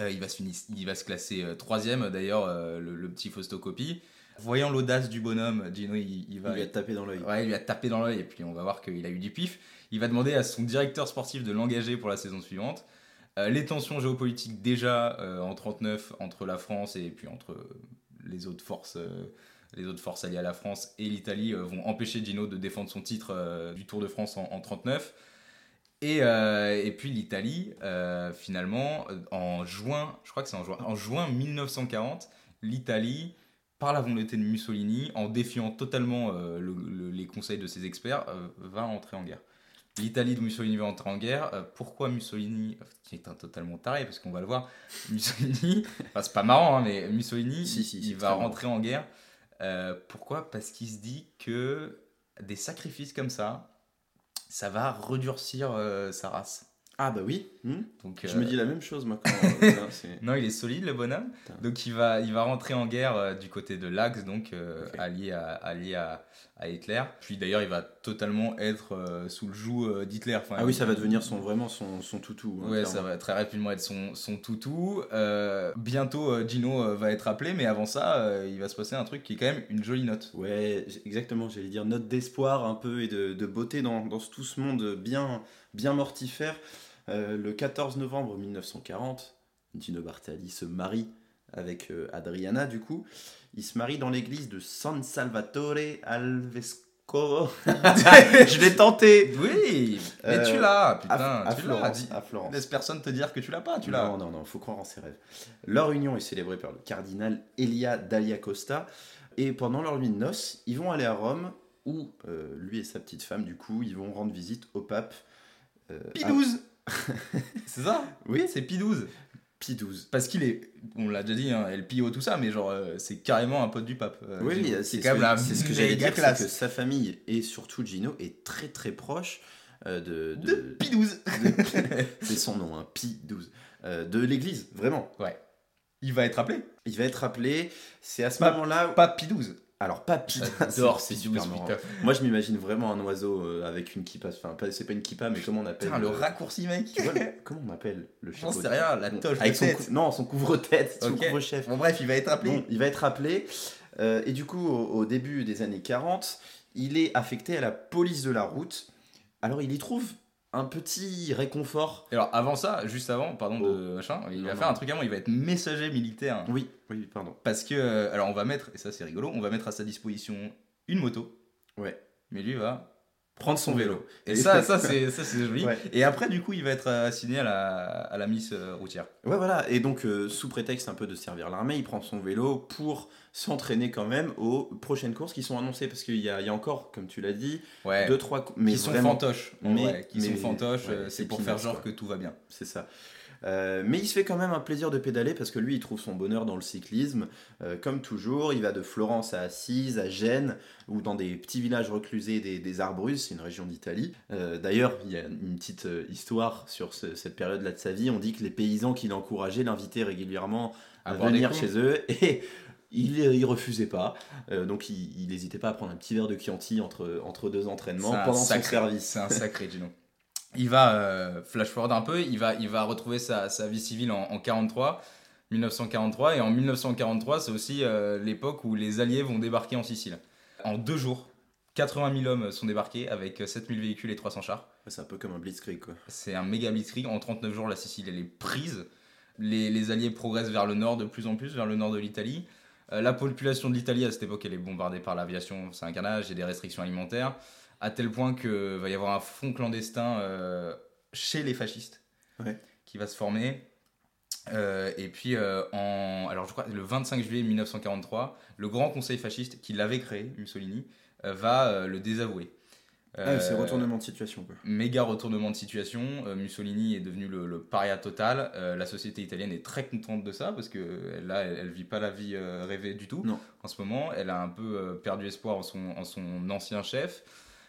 Euh, il, va se finir- il va se classer euh, troisième, d'ailleurs, euh, le, le petit Fausto Coppi. Voyant l'audace du bonhomme, Gino, il, il
Il
va,
lui a tapé dans l'œil.
Ouais, il lui a tapé dans l'œil et puis on va voir qu'il a eu du pif. Il va demander à son directeur sportif de l'engager pour la saison suivante. Les tensions géopolitiques déjà en 39 entre la France et puis entre les autres forces, les autres forces alliées à la France et l'Italie vont empêcher Gino de défendre son titre du Tour de France en, en 39. Et, euh, et puis l'Italie, euh, finalement, euh, en juin, je crois que c'est en juin, en juin 1940, l'Italie, par la volonté de Mussolini, en défiant totalement euh, le- le- les conseils de ses experts, va entrer en guerre. L'Italie de Mussolini va entrer en guerre. Pourquoi Mussolini, qui est un totalement taré, parce qu'on va le voir, Mussolini, enfin c'est pas marrant, hein, mais Mussolini,
Si, si,
il va rentrer en guerre. Pourquoi? Parce qu'il se dit que des sacrifices comme ça, ça va redurcir euh, sa race.
Ah bah oui. hmm.
Donc,
Je
euh,
me dis la même chose moi quand. C'est-
non, il est solide le bonhomme.
Putain.
Donc il va, il va rentrer en guerre euh, du côté de l'Axe, donc euh,
Ok.
allié, à, allié à, à Hitler. Puis d'ailleurs, il va totalement être euh, sous le joug euh, d'Hitler. Enfin,
Ah oui, ça va devenir son, vraiment son, son toutou. hein,
Ouais,
clairement.
ça va très rapidement être son, son toutou. Euh, bientôt, Gino va être appelé, mais avant ça, il va se passer un truc qui est quand même une jolie note.
Ouais, exactement, j'allais dire note d'espoir un peu et de, de beauté dans, dans tout ce monde bien, bien mortifère. Le 14 novembre 1940, Gino Bartali se marie avec Adriana, du coup. Il se marie dans l'église de San Salvatore al Vescovo. Je l'ai tenté
Oui, mais
Euh,
tu l'as, putain,
à, à
tu l'as.
Florence,
Dis-
à Florence.
Laisse personne te dire que tu l'as pas, tu l'as.
Non, non, non, faut croire en ses rêves. Leur union est célébrée par le cardinal Elia Daglia Costa. Et pendant leur nuit de noces, ils vont aller à Rome, où euh, lui et sa petite femme, du coup, ils vont rendre visite au pape. euh,
Pi
à-
12 C'est ça?
Oui,
C'est Pi 12
Pi 12.
Parce qu'il est, on l'a déjà dit, hein, El Pio, tout ça, mais genre, euh, c'est carrément un pote du pape. euh,
Oui,
c'est quand même la
c'est ce que j'allais dire, c'est que sa famille et surtout Gino est très très proche euh, de,
De Pi 12
c'est son nom, hein, Pi 12, euh, de l'église, vraiment.
Il va être appelé
Il va être appelé, c'est à ce moment-là,
Pas Pi 12.
Alors pas
J'adore
c'est
Pi
super
12,
marrant. Moi, je m'imagine vraiment un oiseau euh, avec une kippa. Enfin, pas- c'est pas une kippa, mais comment on appelle
Putain, le
euh,
raccourci, mec
tu vois, le- Comment on appelle le
J'en
chapeau
sais rien, la
Bon,
toche
avec
de
son
tête.
cou- Non, son couvre-tête, son couvre-chef.
Bon, bref, il va être appelé.
Bon, il va être appelé. euh, et du coup, au, au début des années 40, il est affecté à la police de la route. Alors, il y trouve un petit réconfort.
Alors, avant ça, juste avant, pardon
Oh.
de machin, il
Non,
va
non.
faire un truc avant, il va être messager militaire.
Oui, oui, pardon.
Parce que, euh, alors, on va mettre, et ça c'est rigolo, on va mettre à sa disposition une moto.
Ouais.
Mais lui va
Prendre son vélo.
Et
Et
ça,
ça-
ça c'est ça, c'est joli.
Ouais.
Et après, du coup, il va être assigné à la, à la Miss euh, routière.
Ouais, voilà. Et donc, euh, sous prétexte un peu de servir l'armée, il prend son vélo pour s'entraîner quand même aux prochaines courses qui sont annoncées. Parce qu'il y a, il y a encore, comme tu l'as dit,
Ouais.
deux, trois. Mais
qui sont
vraiment,
fantoches.
mais-
qui
mais-
sont fantoches,
ouais,
euh,
c'est
pour faire genre
quoi.
que tout va bien.
c'est ça. Euh, mais il se fait quand même un plaisir de pédaler parce que lui, il trouve son bonheur dans le cyclisme. Euh, comme toujours, il va de Florence à Assise, à Gênes, ou dans des petits villages reclusés des, des Arbrus, c'est une région d'Italie. Euh, D'ailleurs, il y a une petite histoire sur ce- cette période-là de sa vie. On dit que les paysans qui l'encourageaient l'invitaient régulièrement à
des
venir chez eux et il, il refusait pas. Euh, donc il n'hésitait pas à prendre un petit verre de Chianti entre, entre deux entraînements pendant
sacré-
son service.
C'est un sacré Gino. Il va, euh, flash forward un peu, il va, il va retrouver sa, sa vie civile en, en 43, 1943, et en 1943, c'est aussi euh, l'époque où les Alliés vont débarquer en Sicile. En deux jours, 80 000 hommes sont débarqués avec 7000 véhicules et 300 chars.
C'est un peu comme un blitzkrieg quoi.
C'est un méga blitzkrieg. En 39 jours, la Sicile, elle est prise. Les, les Alliés progressent vers le nord de plus en plus, vers le nord de l'Italie. Euh, la population de l'Italie, à cette époque, elle est bombardée par l'aviation. C'est un carnage, il y a des restrictions alimentaires. À tel point qu'il va y avoir un front clandestin euh, chez les fascistes
Ouais.
qui va se former. Euh, et puis, euh, en, alors je crois, le 25 juillet 1943, le grand conseil fasciste qui l'avait créé, Mussolini, va le désavouer.
Ah, c'est
Euh,
retournement de situation quoi.
méga retournement de situation. Euh, Mussolini est devenu le, le paria total. Euh, la société italienne est très contente de ça parce que euh, là, elle, elle vit pas la vie euh, rêvée du tout
Non.
en ce moment. Elle a un peu euh, perdu espoir en son, en son ancien chef.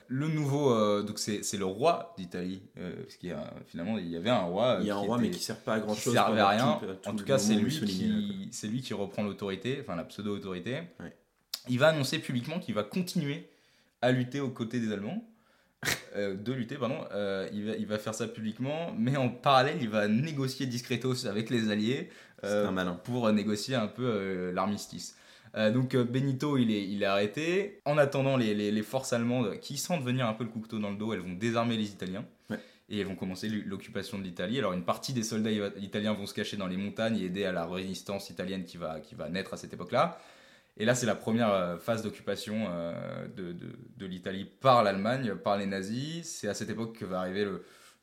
Le nouveau, euh, donc c'est le roi d'Italie, euh, parce qu'il y a finalement il y avait un roi. euh,
Il y a un
qui
roi
était-
mais qui sert pas à grand
qui
chose.
servait à rien. en tout cas, c'est lui,
qui.
qui, c'est lui qui reprend l'autorité, enfin la pseudo-autorité.
Ouais.
Il va annoncer publiquement qu'il va continuer à lutter aux côtés des Allemands. Euh, de lutter, pardon. Euh, il, va, il va faire ça publiquement, mais en parallèle, il va négocier discretos avec les Alliés euh,
un
pour négocier un peu l'armistice. Donc Benito, il est, il est arrêté. En attendant, les, les- les forces allemandes, qui sentent venir un peu le couteau dans le dos, elles vont désarmer les Italiens.
Ouais.
Et elles vont commencer l'occupation de l'Italie. Alors une partie des soldats italiens vont se cacher dans les montagnes et aider à la résistance italienne qui va, qui va naître à cette époque-là. Et là, c'est la première euh, phase d'occupation euh, de, de- de l'Italie par l'Allemagne, par les nazis. C'est à cette époque que va arriver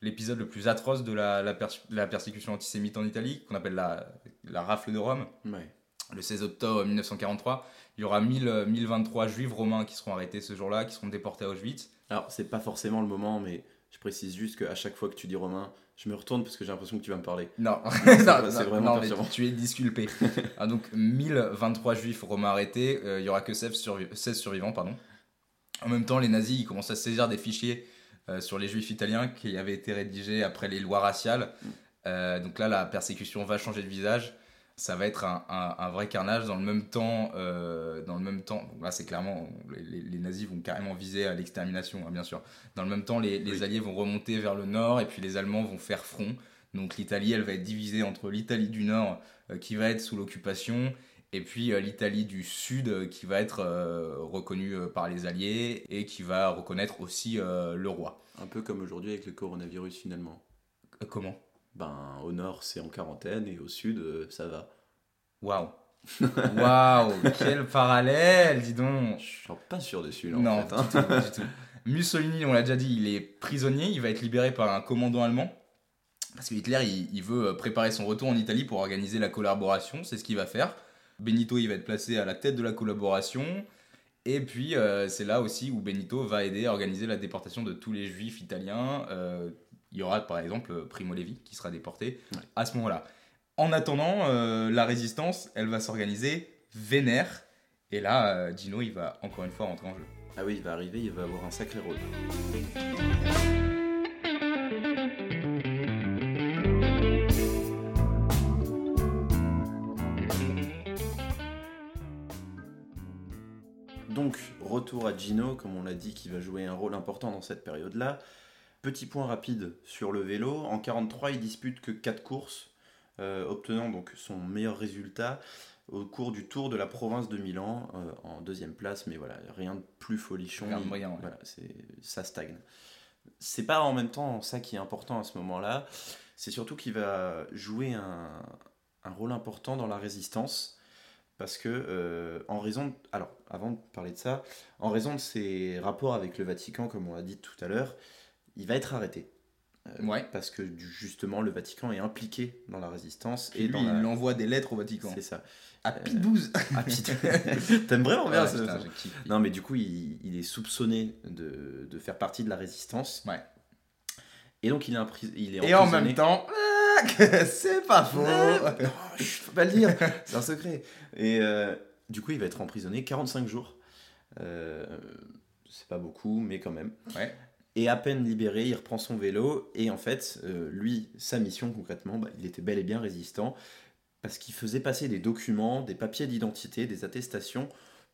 l'épisode le, plus atroce de la, la pers- la persécution antisémite en Italie, qu'on appelle la, la rafle de Rome
Ouais.
le 16 octobre 1943. Il y aura 1000, euh, 1023 juifs romains qui seront arrêtés ce jour-là, qui seront déportés à Auschwitz.
Alors, c'est pas forcément le moment, mais je précise juste qu'à chaque fois que tu dis Romain, je me retourne parce que j'ai l'impression que tu vas me parler.
Non,
c'est
non,
c'est
non,
vraiment
non, mais tu es disculpé. Ah, donc 1023 juifs romains arrêtés, euh, il y aura que 16, survi- 16 survivants. Pardon. En même temps, les nazis ils commencent à saisir des fichiers euh, sur les juifs italiens qui avaient été rédigés après les lois raciales. Euh, donc là, la persécution va changer de visage. Ça va être un, un- un vrai carnage dans le même temps. euh, dans le même temps, là c'est clairement les, nazis vont carrément viser à l'extermination, hein, bien sûr. Dans le même temps, les, les
Oui.
Alliés vont remonter vers le nord et puis les Allemands vont faire front. Donc l'Italie, elle va être divisée entre l'Italie du nord euh, qui va être sous l'occupation et puis euh, l'Italie du sud euh, qui va être reconnue par les Alliés et qui va reconnaître aussi le roi.
Un peu comme aujourd'hui avec le coronavirus finalement.
Comment?
Ben, au nord, c'est en quarantaine et au sud, euh, ça va.
Waouh Waouh Quel parallèle, dis donc
Je suis pas sûr dessus là.
Non,
en fait, hein.
du tout, du tout. Mussolini, on l'a déjà dit, il est prisonnier, il va être libéré par un commandant allemand. Parce que Hitler, il, il veut préparer son retour en Italie pour organiser la collaboration, c'est ce qu'il va faire. Benito, il va être placé à la tête de la collaboration. Et puis, euh, c'est là aussi où Benito va aider à organiser la déportation de tous les juifs italiens. Euh, il y aura par exemple Primo Levi qui sera déporté
Ouais.
à ce moment-là. En attendant, euh, la résistance, elle va s'organiser vénère. Et là, euh, Gino, il va encore une fois rentrer en jeu.
Ah oui, il va arriver, il va avoir un sacré rôle. Donc, retour à Gino, comme on l'a dit, qui va jouer un rôle important dans cette période-là. Petit point rapide sur le vélo. En 43, il dispute que 4 courses, euh, obtenant donc son meilleur résultat au cours du Tour de la province de Milan, euh, en deuxième place, mais voilà, rien de plus folichon.
Rien de ouais.
voilà, c'est- ça stagne. C'est pas en même temps ça qui est important à ce moment-là, c'est surtout qu'il va jouer un, un rôle important dans la résistance, parce que, euh, en raison. de- alors, avant de parler de ça, en raison de ses rapports avec le Vatican, comme on l'a dit tout à l'heure, il va être arrêté. Euh,
Ouais.
Parce que justement, le Vatican est impliqué dans la résistance
Et
et
lui,
dans la...
il envoie des lettres au Vatican.
C'est ça.
À Pitbouze
Ah, putain. T'aimes vraiment bien
Ouais,
ça,
putain,
ça.
je.
Non, mais du coup, il, il est soupçonné de, de faire partie de la résistance.
Ouais.
Et donc, il est, impris- il est
Et en
emprisonné.
même temps, ah, c'est pas faux.
Ah, non, chut, faut pas le dire, c'est un secret. Et euh, du coup, il va être emprisonné 45 jours. Euh, c'est pas beaucoup, mais quand même.
Ouais.
Et à peine libéré, il reprend son vélo. Et en fait, euh, lui, sa mission concrètement, bah, il était bel et bien résistant. Parce qu'il faisait passer des documents, des papiers d'identité, des attestations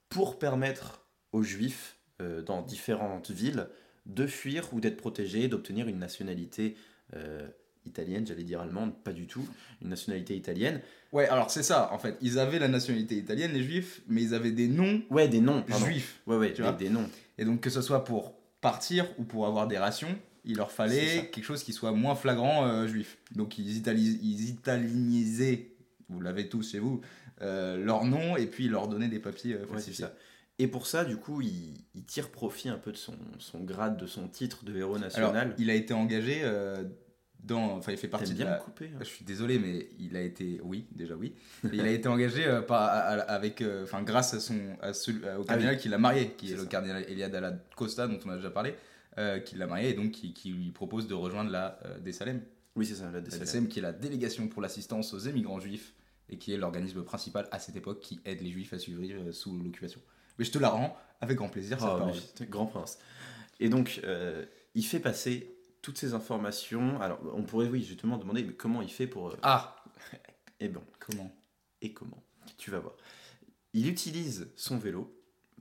pour permettre aux juifs euh, dans différentes villes de fuir ou d'être protégés, d'obtenir une nationalité euh, italienne, j'allais dire allemande, pas du tout, une nationalité italienne.
Ouais, alors c'est ça, en fait. Ils avaient la nationalité italienne, les juifs, mais ils avaient des noms
Ouais, des noms, pardon.
juifs.
Ouais, ouais,
Tu vois
des noms.
Et donc, que ce soit pour partir ou pour avoir des rations, il leur fallait quelque chose qui soit moins flagrant euh, juif. Donc, ils, italis- ils italinisaient, vous l'avez tous chez vous, euh, leur nom et puis ils leur donnaient des papiers euh, falsifiés.
Et pour ça, du coup, il, il tire profit un peu de son, son grade, de son titre de héros
Alors,
national.
il a été engagé euh, dans. Enfin, il fait partie de la.
me couper hein.
Je suis désolé, mais il a été, oui, déjà oui, il a été engagé euh, par, à- à- avec, euh, enfin, grâce à son, à celui- au cardinal qui l'a marié, qui
Ah
est, le cardinal Eliade Alla Costa, dont on a déjà parlé. euh, qui l'a marié et donc qui, qui lui propose de rejoindre la euh, Dessalem.
Oui, c'est ça, la
La
DCLM.
DSM, qui est la délégation pour l'assistance aux émigrants juifs et qui est l'organisme principal à cette époque qui aide les juifs à survivre euh, sous l'occupation. Mais je te la rends avec grand plaisir, cette
Oh, c'est grand prince. Et donc, euh, il fait passer toutes ces informations. Alors, on pourrait, oui, justement, demander mais comment il fait pour. euh,
Ah
Eh bon,
Comment?
Et comment? Tu vas voir. Il utilise son vélo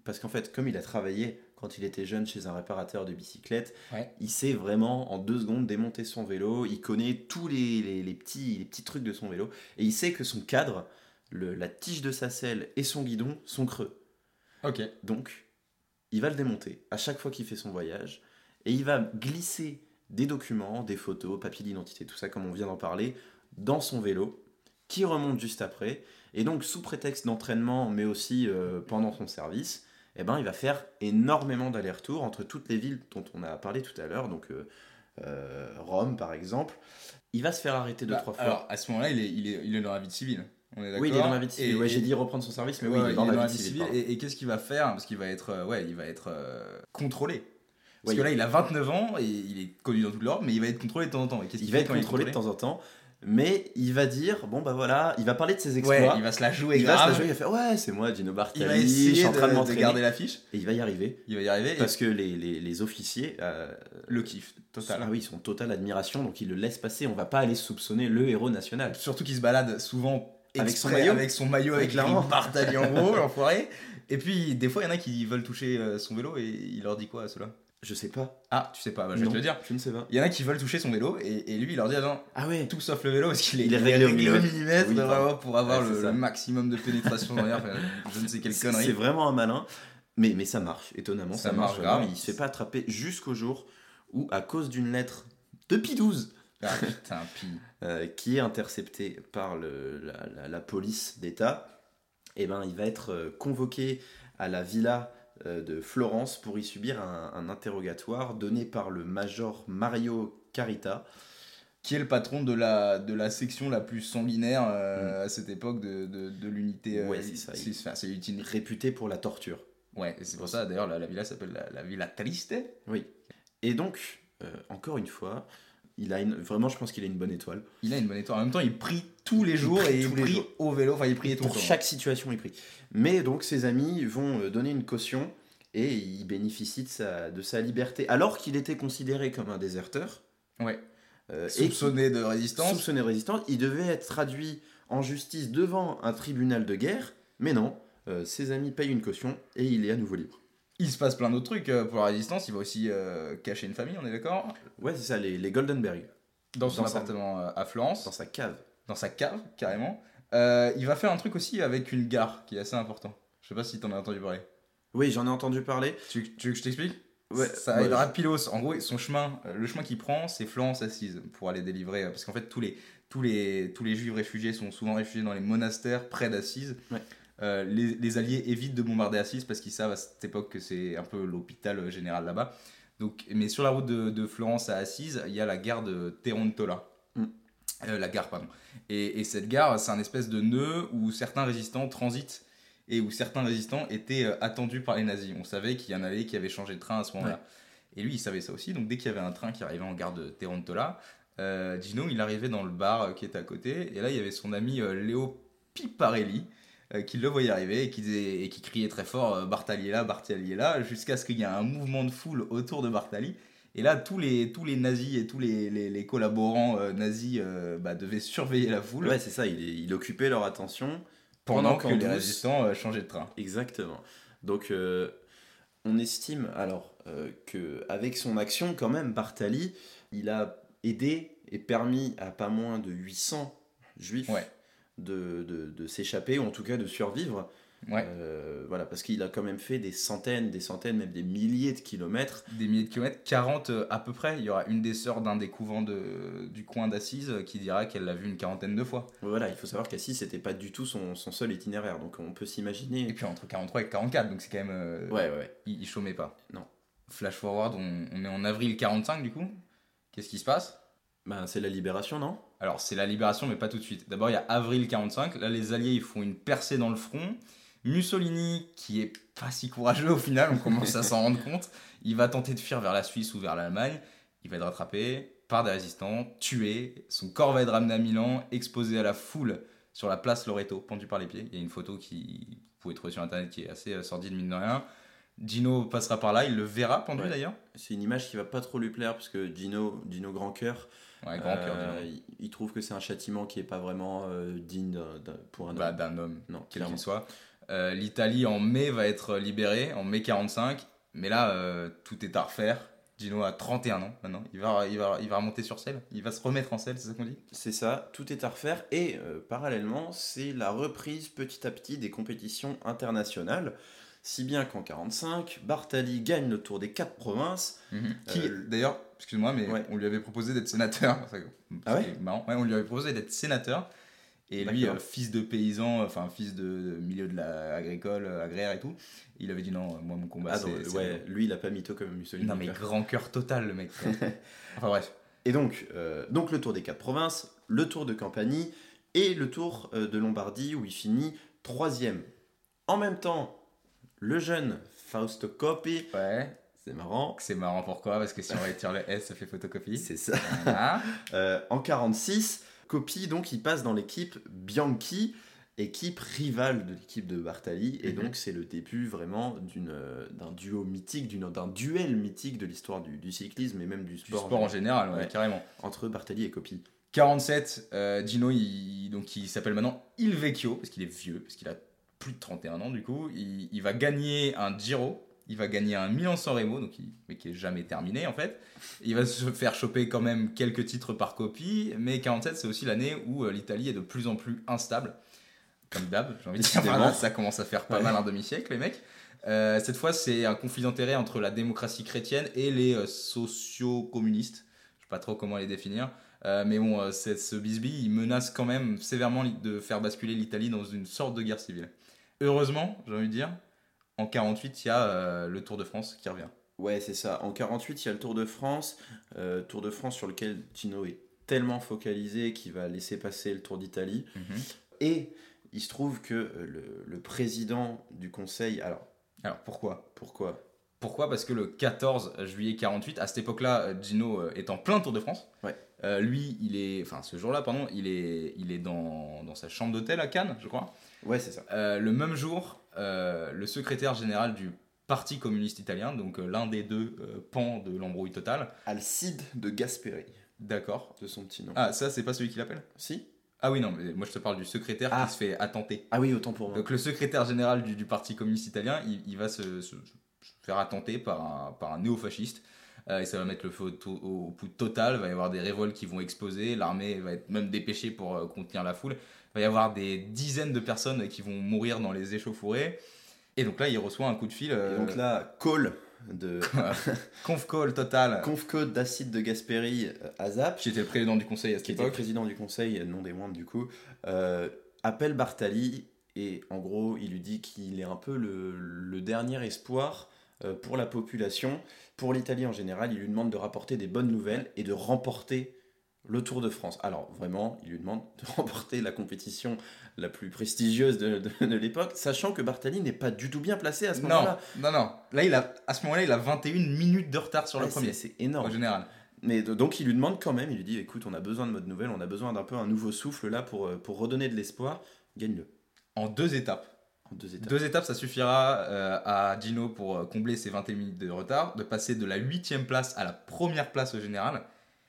parce qu'en fait, comme il a travaillé quand il était jeune chez un réparateur de bicyclettes,
Ouais.
il sait vraiment en deux secondes démonter son vélo. Il connaît tous les, les- les petits, les petits trucs de son vélo et il sait que son cadre, le- la tige de sa selle et son guidon sont creux.
Ok.
Donc, il va le démonter à chaque fois qu'il fait son voyage et il va glisser des documents, des photos, papiers d'identité, tout ça comme on vient d'en parler, dans son vélo qui remonte juste après. Et donc, sous prétexte d'entraînement, mais aussi euh, pendant son service, eh ben, il va faire énormément d'allers-retours entre toutes les villes dont on a parlé tout à l'heure, donc euh, euh, Rome par exemple. Il va se faire arrêter deux,
Bah,
trois fois.
Alors, à ce moment-là, il est, il, est, il est dans la vie de civil. On est
oui, il est dans la vie de civil.
Et-
Ouais, j'ai dit reprendre son service, mais
Ouais,
oui, il est dans la vie
civile. Et, et qu'est-ce qu'il va faire? Parce qu'il va être, ouais, il va être contrôlé. Parce que là, il a 29 ans et il est connu dans toute l'Europe, mais il va être contrôlé de temps en temps. Et
Il va être
il
contrôlé de temps en temps, mais il va dire bon bah voilà, il va parler de ses exploits.
Ouais, il va se la jouer
il va se
grave.
la jouer, il va faire ouais, c'est moi Gino
Il
Bartali,
va
je
essayer
suis en train de,
de, de garder l'affiche.
et il va y arriver
Il va y arriver.
parce que les, les, les officiers euh,
le kiff total.
ah oui, ils sont en totale admiration donc ils le laissent passer, on va pas aller soupçonner le héros national.
Surtout qu'il se balade souvent
Avec son maillot.
avec son maillot avec écrit Bartali en gros, l'enfoiré. Et puis des fois, il y en a qui veulent toucher euh, son vélo et il leur dit quoi à ceux-là?
Je sais pas.
Ah, tu sais pas, bah, je vais
Non,
te le dire.
Je ne sais pas.
Il y en a qui veulent toucher son vélo et, et lui il leur dit attends,
Ah ouais.
tout sauf le vélo parce qu'il est,
Il est réglé au millimètre. Oui,
pour avoir
Ouais,
le, le maximum de pénétration. Enfin, je ne sais quelle connerie.
c'est vraiment un malin, mais, mais ça marche, étonnamment.
Ça
Ça,
marche
marche
grave.
Il se fait pas attraper jusqu'au jour où, à cause d'une lettre de Pie 12,
Ah putain, pis.
euh, qui est intercepté par le- la, la- la police d'État, eh ben, il va être euh, convoqué à la villa de Florence pour y subir un, un interrogatoire donné par le major Mario Carita.
Qui est le patron de la, de la section la plus sanguinaire euh, à cette époque de, de, de l'unité. euh,
Mm. Ouais, c'est ça.
C'est utile.
réputé pour la torture.
Ouais, c'est pour ça d'ailleurs la, la villa s'appelle la, la Villa Triste.
Et donc, euh, encore une fois, il a une, vraiment, je pense qu'il a une bonne étoile.
Il a une bonne étoile. En même temps, il prie tous les jours
prie
et il prie
jours.
au vélo. Enfin, il priait tout le
Pour
temps.
chaque situation, il prie. Mais donc, ses amis vont euh, donner une caution et il bénéficie de sa, de sa liberté. Alors qu'il était considéré comme un déserteur.
Ouais.
euh, et
Soupçonné de résistance.
soupçonné de résistance, il devait être traduit en justice devant un tribunal de guerre. Mais non, euh, ses amis payent une caution et il est à nouveau libre.
Il se passe plein d'autres trucs euh, pour la résistance. Il va aussi euh, cacher une famille, on est d'accord?
Ouais, c'est ça, les, les Goldenberg,
Dans son
Dans
appartement euh, à Florence.
dans sa cave.
dans sa cave, carrément. Euh, il va faire un truc aussi avec une gare qui est assez important. Je sais pas si t'en as entendu parler.
Oui, j'en ai entendu parler.
Tu, tu veux que je t'explique?
Ouais,
Ça
ouais,
il aura Pylos. En gros, son chemin, le chemin qu'il prend, c'est Florence assise pour aller délivrer. Parce qu'en fait, tous les, tous, les, tous les juifs réfugiés sont souvent réfugiés dans les monastères près d'Assise.
Ouais.
Euh, les, les alliés évitent de bombarder Assise parce qu'ils savent à cette époque que c'est un peu l'hôpital euh, général là-bas. Donc, mais sur la route de, de Florence à Assise, il y a la gare de Terontola.
Mm.
Euh, la gare, pardon. Et, et cette gare, c'est un espèce de nœud où certains résistants transitent et où certains résistants étaient euh, attendus par les nazis. On savait qu'il y en avait qui avaient changé de train à ce moment-là. Et lui, il savait ça aussi. Donc dès qu'il y avait un train qui arrivait en gare de Terontola, Gino, il arrivait dans le bar qui était à côté. Et là, il y avait son ami Léo Piparelli euh, qui le voyait arriver et qui, disait- et qui criait très fort euh, Bartali est là, Bartali est là, jusqu'à ce qu'il y ait un mouvement de foule autour de Bartali. Et là, tous les, tous les nazis et tous les, les- les collaborants euh, nazis bah, devaient surveiller la foule
Ouais, c'est ça, il, occupait leur attention
pendant,
pendant
que les résistants changeaient de train.
Exactement. Donc, on estime alors que avec son action, quand même, Bartali, il a aidé et permis à pas moins de 800 juifs
Ouais.
De, de- de s'échapper, ou en tout cas de survivre.
Ouais.
Euh, voilà, parce qu'il a quand même fait des centaines, des centaines, même des milliers de kilomètres.
des milliers de kilomètres, 40 euh, à peu près. Il y aura une des sœurs d'un des couvents de, du coin d'Assise euh, qui dira qu'elle l'a vu une quarantaine de fois.
Voilà, il faut savoir qu'Assis, c'était pas du tout son, son seul itinéraire, donc on peut
Et
s'imaginer.
puis entre 43 et 44, donc c'est quand même. euh,
Ouais, ouais, ouais.
il, il chômait pas.
Non.
Flash forward, on, on est en avril 45 du coup. Qu'est-ce qui se passe?
Ben, c'est la libération, non?
Alors c'est la libération, mais pas tout de suite. D'abord il y a avril 45. Là les Alliés ils font une percée dans le front. Mussolini, qui est pas si courageux au final, on commence à s'en rendre compte, il va tenter de fuir vers la Suisse ou vers l'Allemagne. Il va être rattrapé par des résistants, tué. Son corps va être ramené à Milan, exposé à la foule sur la place Loreto, pendu par les pieds. Il y a une photo qui vous pouvez trouver sur internet qui est assez euh, sordide, mine de rien. Gino passera par là, il le verra pendu
Ouais.
d'ailleurs.
C'est une image qui va pas trop lui plaire parce que Gino, Gino Grand Cœur,
Ouais, grand cœur,
euh, il, il trouve que c'est un châtiment qui est pas vraiment euh, digne pour un
Bah,
homme.
d'un homme,
Non,
quel qu'il soit. Euh, L'Italie en mai va être libérée, en mai 45, mais là tout est à refaire. Gino a 31 ans maintenant, il va, il, va, il va remonter sur selle, il va se remettre en selle, c'est ça qu'on dit?
C'est ça, tout est à refaire et euh, parallèlement, c'est la reprise petit à petit des compétitions internationales. Si bien qu'en 45, Bartali gagne le Tour des quatre provinces.
Qui,
Euh,
d'ailleurs, excuse-moi, mais
ouais.
on lui avait proposé d'être sénateur.
Ah ouais
marrant. Ouais, on lui avait proposé d'être sénateur. Et lui, euh, fils de paysan, enfin fils de, de milieu de la euh, agraire et tout, il avait dit non, moi mon combat
Ah
c'est.
ouais, lui il a pas mytho comme Mussolini.
Non mais grand cœur total le mec. enfin bref.
Et donc, euh, donc le Tour des quatre provinces, le Tour de Campanie et le Tour euh, de Lombardie où il finit troisième. En même temps, le jeune Fausto Coppi,
Ouais.
C'est marrant,
C'est marrant pourquoi? Parce que si on retire le S, ça fait photocopie.
c'est ça.
Voilà.
Euh, en 46, Coppi donc il passe dans l'équipe Bianchi, équipe rivale de l'équipe de Bartali, et
Mhm.
donc c'est le début vraiment euh, d'un duo mythique, d'un duel mythique de l'histoire du, du cyclisme et même du
Du
sport,
sport en général, ouais,
Ouais.
carrément.
entre Bartali et Coppi.
47, euh, Gino, il, donc, il s'appelle maintenant Il Vecchio, parce qu'il est vieux, parce qu'il a plus de 31 ans du coup. Il, il va gagner un Giro, il va gagner un Milan-San Remo, donc il- mais qui est jamais terminé en fait. Il va se faire choper quand même quelques titres par copie, mais 47, c'est aussi l'année où euh, l'Italie est de plus en plus instable. Comme d'hab, j'ai envie de dire, voilà, ça commence à faire pas
Ouais.
mal un demi-siècle, les mecs. Euh, cette fois, c'est un conflit d'intérêts entre la démocratie chrétienne et les euh, socio-communistes. Je sais pas trop comment les définir. Euh, mais bon, ce bisbille, il menace quand même sévèrement de faire basculer l'Italie dans une sorte de guerre civile. Heureusement, j'ai envie de dire, en 48, il y a euh, le Tour de France qui revient.
Ouais, c'est ça. En 48, il y a le Tour de France, euh, Tour de France sur lequel Gino est tellement focalisé qu'il va laisser passer le Tour d'Italie. Et il se trouve que euh, le, le président du conseil, alors
Alors pourquoi?
Pourquoi?
Pourquoi? Parce que le 14 juillet 48, à cette époque-là, Gino est en plein Tour de France.
Ouais.
Euh, lui, il est, enfin ce jour-là, pardon, il est, il est dans, dans sa chambre d'hôtel à Cannes, je crois.
Ouais, c'est ça.
Euh, le même jour, euh, le secrétaire général du Parti communiste italien, donc euh, l'un des deux pans de l'embrouille totale,
Alcide de Gasperi,
d'accord.
de son petit nom.
Ah, ça, c'est pas celui qui l'appelle?
Si
Ah oui, non, mais moi je te parle du secrétaire
Ah.
qui se fait attenter.
Ah oui, autant pour moi.
Donc le secrétaire général du, du Parti communiste italien, il, il va se, se- se faire attenter par un, par un néofasciste. Euh, et ça va mettre le feu au, au pouls total. Il va y avoir des révoltes qui vont exploser. L'armée va être même dépêchée pour euh, contenir la foule. Il va y avoir des dizaines de personnes qui vont mourir dans les échauffourées. Et donc là, il reçoit un coup de fil.
Et
euh,
donc là, call de
conf call total.
conf code d'Acide de Gasperi euh, à Zap,
Qui était le président du conseil à cette
qui était
époque.
président du conseil, non des moindres du coup, euh, appelle Bartali et en gros, il lui dit qu'il est un peu le, le dernier espoir pour la population, pour l'Italie en général. Il lui demande de rapporter des bonnes nouvelles et de remporter le Tour de France. Alors vraiment, il lui demande de remporter la compétition la plus prestigieuse de, de- de l'époque, sachant que Bartali n'est pas du tout bien placé à ce
Non,
moment-là.
non, non. Là, il a, à ce moment-là, il a 21 minutes de retard sur le premier,
c'est- énorme.
en général.
Mais donc il lui demande quand même, il lui dit écoute, on a besoin de bonnes nouvelles, on a besoin d'un peu un nouveau souffle là pour, euh, pour redonner de l'espoir, gagne-le
En deux étapes.
en deux étapes.
Deux étapes, ça suffira euh, à Gino pour euh, combler ses 21 minutes de retard, de passer de la huitième place à la première place au général,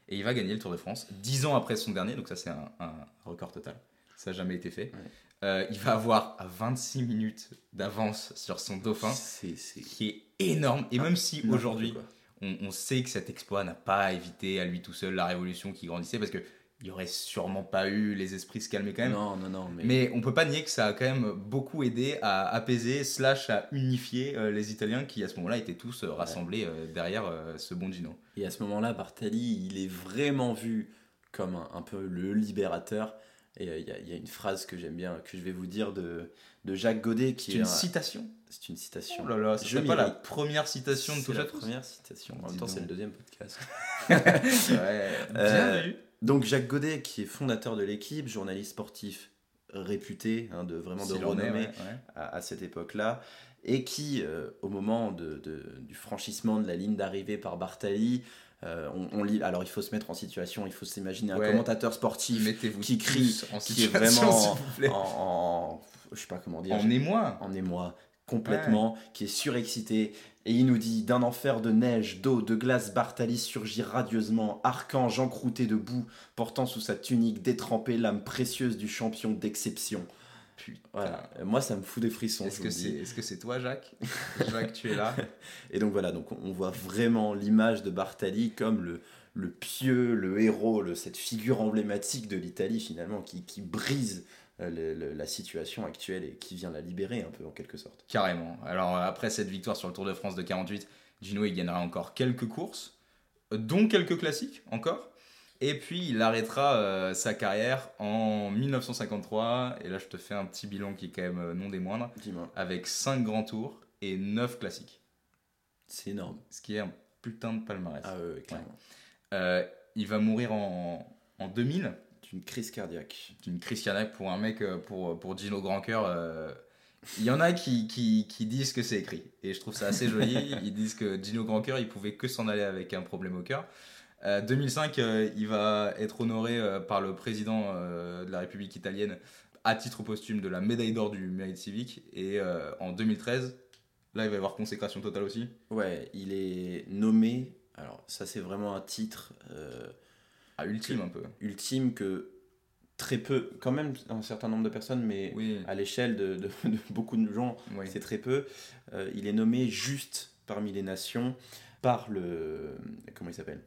et il va gagner le Tour de France, dix ans après son dernier, donc ça c'est un, un record total, ça n'a jamais été fait.
Ouais.
Euh, il va avoir 26 minutes d'avance sur son dauphin, qui est énorme, et même si aujourd'hui on, on sait que cet exploit n'a pas évité à lui tout seul la révolution qui grandissait, parce que il n'y aurait sûrement pas eu les esprits se calmer quand même.
Non, non, non, mais,
Mais on peut pas nier que ça a quand même beaucoup aidé à apaiser, slash à unifier euh, les Italiens qui à ce moment-là étaient tous euh, rassemblés euh, derrière ce bon Gino.
Et à ce moment-là, Bartali, il est vraiment vu comme un, un peu le libérateur. Et il y, a- y une phrase que j'aime bien, que je vais vous dire de, de Jacques Godet, qui
C'est
est
une
un-
citation
c'est une citation.
Oh là là, c'est pas la première citation de
C'est
Touche
la première citation. En même temps, c'est le deuxième podcast.
Ouais, bien vu.
Donc Jacques Godet, qui est fondateur de l'équipe, journaliste sportif réputé, hein, de vraiment de renommée
ouais, ouais.
à, à cette époque-là, et qui, euh, au moment de, de- du franchissement de la ligne d'arrivée par Bartali, euh, on, on lit, alors il faut se mettre en situation, il faut s'imaginer un
Ouais.
commentateur sportif qui crie,
en
qui est vraiment en, en- je sais pas comment dire,
En émoi.
en émoi complètement, qui est surexcité. Et il nous dit D'un enfer de neige, d'eau, de glace, Bartali surgit radieusement, archange encrouté de boue, portant sous sa tunique détrempée l'âme précieuse du champion d'exception.
Putain.
Voilà, moi ça me fout des frissons.
Est-ce que c'est
dis.
est -ce c'est toi, Jacques? Jacques, tu es là
Et donc voilà, donc on- voit vraiment l'image de Bartali comme le, le pieux, le héros, le- cette figure emblématique de l'Italie finalement, qui, qui brise le- le- la situation actuelle et qui vient la libérer un peu en quelque sorte.
Carrément. Alors, euh, après cette victoire sur le Tour de France de 48, Gino, il gagnera encore quelques courses, euh, dont quelques classiques encore. Et puis, il arrêtera euh, sa carrière en 1953. Et là, je te fais un petit bilan qui est quand même euh, non des moindres, avec 5 grands tours et 9 classiques.
c'est énorme.
Ce qui est un putain de palmarès.
Ah ouais, clairement.
Euh, il va mourir en, en 2000
Une crise cardiaque.
d'une crise cardiaque pour un mec, euh, pour, pour Gino Grandcœur. euh, Il y en a qui, qui, qui disent que c'est écrit. Et je trouve ça assez joli. Ils disent que Gino Grandcœur, il pouvait que s'en aller avec un problème au cœur. Euh, 2005, euh, il va être honoré euh, par le président de la République italienne à titre posthume de la médaille d'or du mérite civique. Et en 2013, là, il va y avoir consécration totale aussi.
Ouais, il est nommé. Alors, ça, c'est vraiment un titre
À ultime un peu.
ultime que très peu, quand même, un certain nombre de personnes, mais
Oui,
à l'échelle de, de- de beaucoup de gens,
oui.
c'est très peu. Euh, il est nommé juste parmi les nations par le. Comment il s'appelle?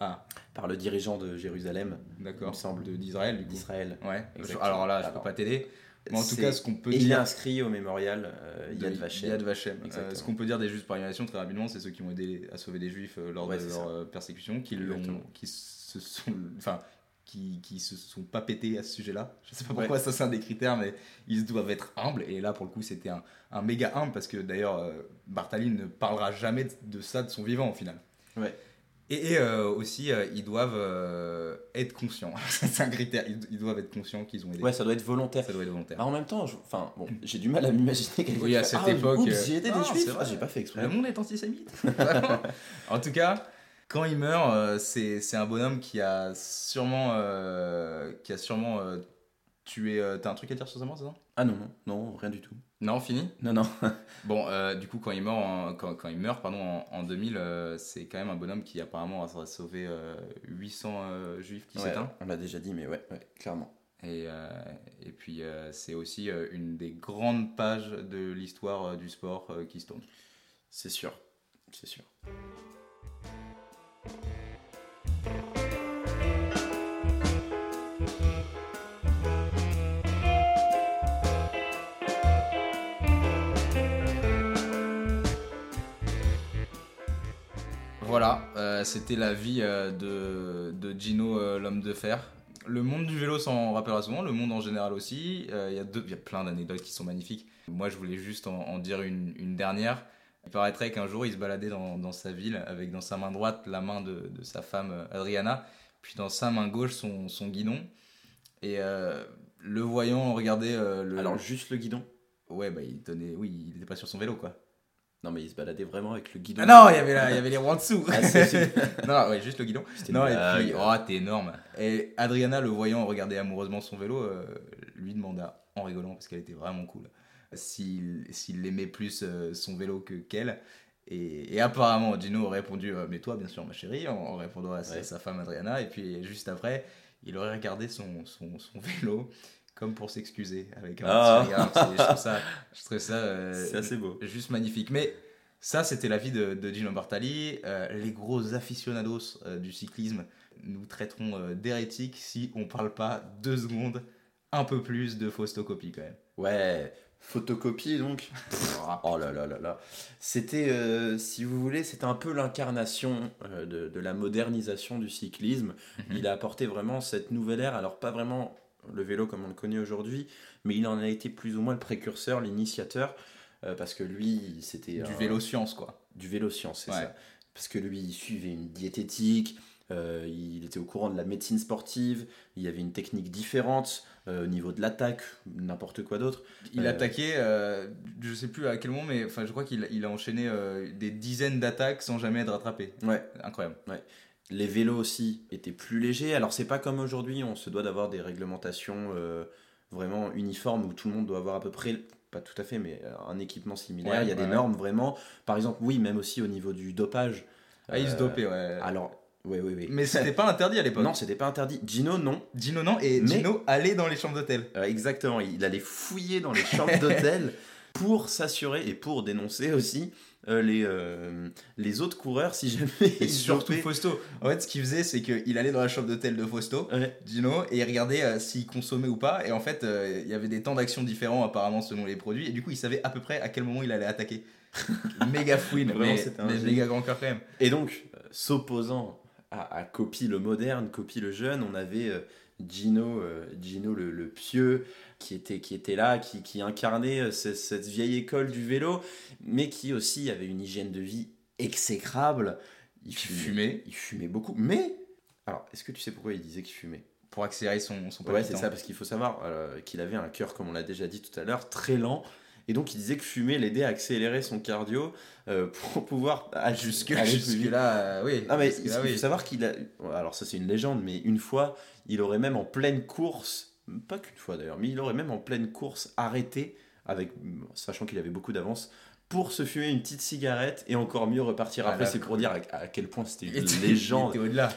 Ah,
Par le dirigeant de Jérusalem, il me
d'accord.
semble.
D'Israël, du coup.
d'Israël.
Ouais,
Exactement.
alors là, je peux
Alors,
pas t'aider. En tout cas, ce qu'on peut
il est
dire.
inscrit au mémorial euh, Yad Vashem.
Yad Vashem. Euh, ce qu'on peut dire des Juifs par élimination, très rapidement, c'est ceux qui ont aidé à sauver des Juifs euh, lors
Ouais,
de leur persécution, qui, l'ont,
Exactement.
qui se sont. Enfin. Qui, qui se sont pas pétés à ce sujet-là. Je sais pas
Ouais.
pourquoi ça c'est un des critères, mais ils doivent être humbles. Et là, pour le coup, c'était un, un méga humble parce que d'ailleurs, Bartali ne parlera jamais de, de ça de son vivant au final.
Ouais.
Et, et, euh, aussi, euh, ils doivent euh, être conscients. c'est un critère. Ils, ils doivent être conscients qu'ils ont aidé.
Ouais, ça doit être volontaire.
Ça doit être volontaire.
Bah, en même temps, je- enfin, bon, j'ai du mal à m'imaginer quelqu'un
Oui, à cette
ah,
époque,
j'ai aidé
non,
des juifs. Ah, j'ai pas fait exprès.
Le monde est antisémite. En tout cas, quand il meurt, c'est un bonhomme qui a sûrement, qui a sûrement euh, tué. euh, T'as un truc à dire sur sa mort, c'est ça?
Ah non, non, non, rien du tout.
Non, fini?
Non, non.
Bon, euh, du coup, quand il meurt, en, quand, quand il meurt pardon, en, en 2000, euh, c'est quand même un bonhomme qui apparemment a sauvé euh, 800 euh, juifs qui
Ouais, on l'a déjà dit, mais ouais, ouais, clairement.
Et, et puis, c'est aussi une des grandes pages de l'histoire du sport qui se tourne.
C'est sûr. C'est sûr.
Voilà, euh, c'était la vie euh, de, de Gino, euh, l'homme de fer. Le monde du vélo s'en rappellera souvent, le monde en général aussi. Il y, a y plein d'anecdotes qui sont magnifiques. Moi, je voulais juste en, en dire une, une dernière. Il paraîtrait qu'un jour, il se baladait dans, dans sa ville avec dans sa main droite la main de, de sa femme Adriana, puis dans sa main gauche son, son guidon. Et le voyant regarder le.
Alors, juste le guidon?
Ouais, bah, il donnait. Oui, il n'était pas sur son vélo, quoi.
Non, mais il se baladait vraiment avec le guidon.
Ah non, il y avait, la- il y avait les roues en dessous.
Ah,
non, ouais, juste le guidon. Non, et puis, oh, t'es énorme. Et Adriana, le voyant regarder amoureusement son vélo, euh, lui demanda, en rigolant, parce qu'elle était vraiment cool, s'il aimait plus euh, son vélo que qu'elle. Et, et apparemment, Gino aurait répondu, euh, mais toi, bien sûr, ma chérie, en, en répondant à sa,
Ouais.
sa femme Adriana. Et puis, juste après, il aurait regardé son, son, son vélo comme pour s'excuser avec un
Ah.
petit regard. Je trouve ça, je trouve ça euh,
C'est assez beau.
juste magnifique. Mais ça, c'était la vie de, de Gino Bartali. Euh, les gros aficionados euh, du cyclisme nous traiteront d'hérétiques si on parle pas deux secondes un peu plus de faustocopie quand même.
Ouais, photocopie donc. oh là là là là. C'était, si vous voulez, c'était un peu l'incarnation de, de la modernisation du cyclisme.
Mhm.
Il a apporté vraiment cette nouvelle ère. Alors, pas vraiment le vélo comme on le connaît aujourd'hui, mais il en a été plus ou moins le précurseur, l'initiateur. euh, parce que lui, c'était
Du vélo science quoi.
du vélo science, c'est
Ouais.
ça. Parce que lui, il suivait une diététique. euh, il était au courant de la médecine sportive, il y avait une technique différente euh, au niveau de l'attaque, n'importe quoi d'autre.
Il
Euh,
attaquait, je sais plus à quel moment, mais enfin, je crois qu'il il a enchaîné des dizaines d'attaques sans jamais être rattrapé.
Ouais.
Incroyable.
Les vélos aussi étaient plus légers. Alors c'est pas comme aujourd'hui, on se doit d'avoir des réglementations euh, vraiment uniformes où tout le monde doit avoir à peu près, pas tout à fait, mais euh, un équipement similaire.
Ouais,
il y a des
ouais.
normes vraiment. Par exemple, oui, même aussi au niveau du dopage.
Ah, il se
Euh,
dopait, ouais.
Alors, oui, oui, oui.
Mais c'était pas interdit à l'époque.
non, c'était pas interdit. Gino, non.
Gino, non. Et
Mais-
Gino allait dans les chambres d'hôtel.
Euh, exactement, il allait fouiller dans les chambres d'hôtel pour s'assurer et pour dénoncer aussi euh, les, euh, les autres coureurs si jamais
Et surtout. Fausto. En fait, ce qu'il faisait, c'est qu'il allait dans la chambre d'hôtel de Fausto,
Ouais.
Gino, et il regardait euh, s'il consommait ou pas. Et en fait, il y avait des temps d'action différents apparemment selon les produits. Et du coup, il savait à peu près à quel moment il allait attaquer. méga fouine,
Vraiment,
mais,
un
mais méga grand cœur quand même.
Et donc, s'opposant à, à Copy le moderne, Copy le jeune, on avait Gino, Gino le, le pieux, qui était, qui était là, qui, qui incarnait euh, ce- cette vieille école du vélo, mais qui aussi avait une hygiène de vie exécrable. Il
Fumait.
Il fumait beaucoup. Mais, alors, est-ce que tu sais pourquoi il disait qu'il fumait?
Pour accélérer son, son
Ouais, c'est ça, parce qu'il faut savoir euh, qu'il avait un cœur, comme on l'a déjà dit tout à l'heure, très lent. Et donc, il disait que fumer l'aidait à accélérer son cardio euh, pour pouvoir à-
Jusque,
aller plus
jusque
vite.
là, euh, oui.
Ah, mais il faut
oui.
savoir qu'il a. Alors, ça, c'est une légende, mais une fois, il aurait même en pleine course, pas qu'une fois d'ailleurs, mais il aurait même en pleine course arrêté, avec, sachant qu'il avait beaucoup d'avance, pour se fumer une petite cigarette et encore mieux repartir après. C'est pour dire à, à quel point c'était une légende.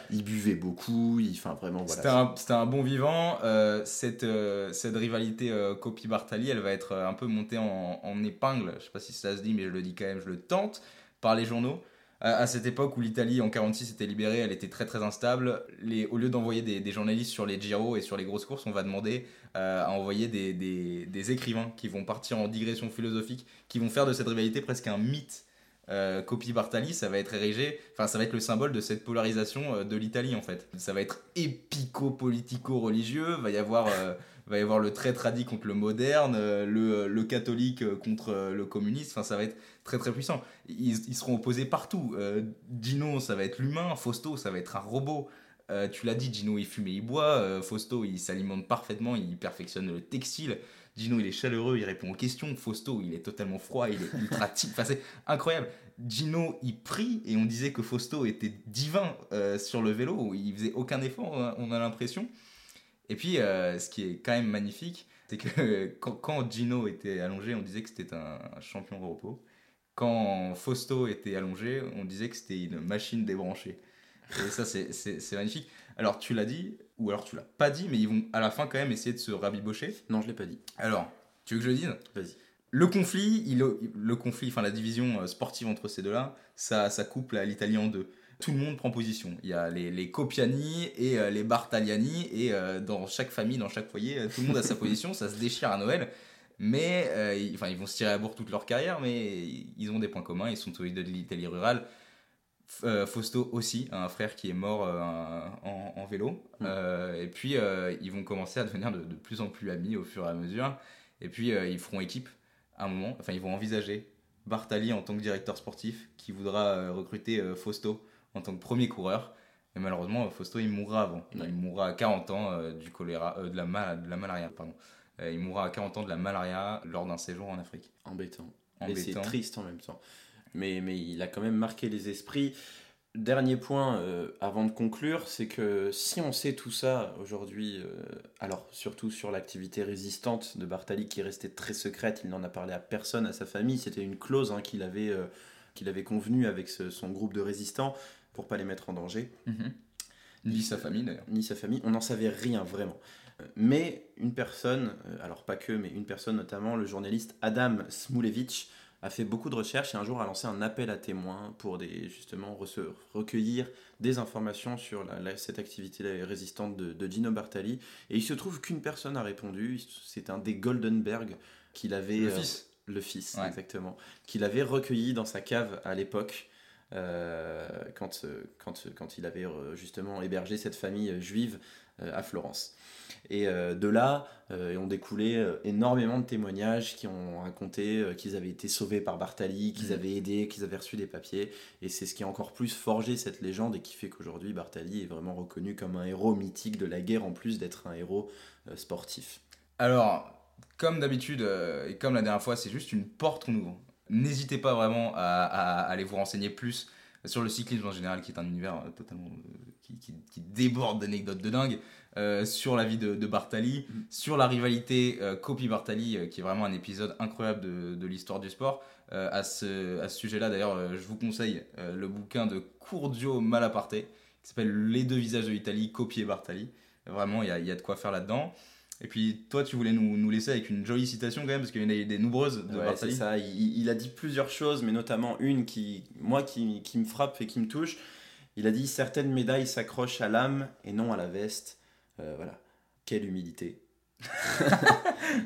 Il
buvait beaucoup, il, enfin vraiment,
C'était
voilà.
un, c'était un bon vivant. Euh, cette, euh, cette rivalité euh, Copy-Bartali, elle va être euh, un peu montée en, en épingle. Je sais pas si ça se dit, mais je le dis quand même, je le tente, par les journaux. À, cette époque où l'Italie en 46 était libérée, elle était très très instable. Au lieu d'envoyer des, journalistes sur les Giro et sur les grosses courses, on va demander euh, à envoyer des, écrivains qui vont partir en digression philosophique, qui vont faire de cette rivalité presque un mythe. Euh, Copy Bartali, ça va être érigé, enfin ça va être le symbole de cette polarisation euh, de l'Italie en fait. Ça va être épico-politico-religieux, va y avoir euh, va y avoir le très tradit contre le moderne, le, le catholique contre le communiste, enfin ça va être très très puissant. Ils, ils seront opposés partout. Euh, Gino, ça va être l'humain, Fausto, ça va être un robot. Euh, tu l'as dit, Gino il fume et il boit, euh, Fausto il s'alimente parfaitement, il perfectionne le textile. Gino il est chaleureux, il répond aux questions. Fausto il est totalement froid, il est ultra type. Enfin c'est incroyable. Gino il prie et on disait que Fausto était divin euh, sur le vélo, il faisait aucun effort, on a- on a l'impression. Et puis ce qui est quand même magnifique, c'est que quand, quand Gino était allongé, on disait que c'était un, un champion de repos. Quand Fausto était allongé, on disait que c'était une machine débranchée. Et ça, c'est- magnifique. Alors, tu l'as dit, ou alors tu l'as pas dit, mais ils vont à la fin quand même essayer de se rabibocher.
Non, je l'ai pas dit.
Alors, tu veux que je le dise?
Vas-y.
Le conflit, il, le conflit, enfin la division euh, sportive entre ces deux-là, ça, ça coupe l'Italie en deux. Tout le monde prend position. Il y a les, les Copiani et euh, les Bartagliani, et euh, dans chaque famille, dans chaque foyer, tout le monde a sa position, ça se déchire à Noël. Mais euh, ils, enfin, ils vont se tirer à bourre toute leur carrière, mais ils ont des points communs, ils sont tous les deux de l'Italie rurale. Euh, Fausto aussi, un frère qui est mort euh, en, en vélo.
Mm.
Et puis ils vont commencer à devenir de, de plus en plus amis au fur et à mesure. Et puis ils feront équipe à un moment, enfin ils vont envisager Bartali en tant que directeur sportif qui voudra recruter Fausto en tant que premier coureur. Et malheureusement, Fausto il mourra avant.
Ouais.
Il mourra à 40 ans du choléra, de, la mal- de la malaria. Pardon. Euh, il mourra à 40 ans de la malaria lors d'un séjour en Afrique.
Embêtant. Et c'est triste en même temps. Mais, mais il a quand même marqué les esprits. Dernier point euh, avant de conclure, c'est que si on sait tout ça aujourd'hui, euh, alors surtout sur l'activité résistante de Bartali qui est restée très secrète, il n'en a parlé à personne, à sa famille, c'était une clause hein, qu'il avait, euh, qu'il avait convenue avec ce- son groupe de résistants pour pas les mettre en danger
Mhm. Ni sa famille d'ailleurs.
ni sa famille, on n'en savait rien vraiment. Mais une personne, euh, alors pas que, mais une personne notamment, le journaliste Adam Smulevich, a fait beaucoup de recherches et un jour a lancé un appel à témoins pour des, justement recueillir des informations sur la- la- cette activité résistante de, de Gino Bartali. Et il se trouve qu'une personne a répondu, c'est un des Goldenberg qu'il avait...
Le
euh,
fils.
le fils,
Ouais.
exactement. Qu'il avait recueilli dans sa cave à l'époque. euh, quand, quand, quand il avait justement hébergé cette famille juive à Florence. Et euh, de là euh, ont découlé euh, énormément de témoignages qui ont raconté qu'ils avaient été sauvés par Bartali, qu'ils
Mhm.
avaient aidé, qu'ils avaient reçu des papiers. Et c'est ce qui a encore plus forgé cette légende et qui fait qu'aujourd'hui Bartali est vraiment reconnu comme un héros mythique de la guerre en plus d'être un héros sportif.
Alors, comme d'habitude, et comme la dernière fois, c'est juste une porte qu'on ouvre. N'hésitez pas vraiment à, à aller vous renseigner plus sur le cyclisme en général, qui est un univers totalement qui, qui- qui déborde d'anecdotes de dingue, euh, sur la vie de, de Bartali,
Mm.
sur la rivalité euh, Copy-Bartali, euh, qui est vraiment un épisode incroyable de, de l'histoire du sport. Euh, à ce, à ce sujet-là, d'ailleurs, je vous conseille le bouquin de Curdio Malaparte, qui s'appelle Les deux visages de l'Italie, Copy et Bartali. Vraiment, il y a, il y a de quoi faire là-dedans. Et puis, toi, tu voulais nous, nous laisser avec une jolie citation quand même, parce qu'il y en a eu des nombreuses de
Ouais,
Bartali.
ça. Il, il a dit plusieurs choses, mais notamment une qui, moi, qui, qui me frappe et qui me touche. Il a dit certaines médailles s'accrochent à l'âme et non à la veste. Euh, voilà. Quelle humilité.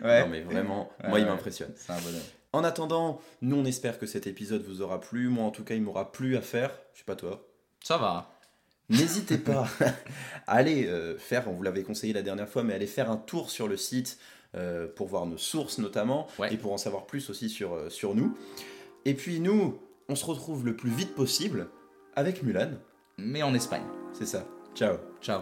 Ouais.
Non mais vraiment,
Ouais,
moi il m'impressionne.
C'est un bonheur.
En attendant, nous on espère que cet épisode vous aura plu. Moi en tout cas, il m'aura plu à faire. Je sais pas toi.
Ça va.
N'hésitez pas à aller euh, faire, on vous l'avait conseillé la dernière fois, mais allez faire un tour sur le site euh, pour voir nos sources notamment et pour en savoir plus aussi sur, sur nous. Et puis nous, on se retrouve le plus vite possible avec Mulan
mais en Espagne.
C'est ça. Ciao.
Ciao.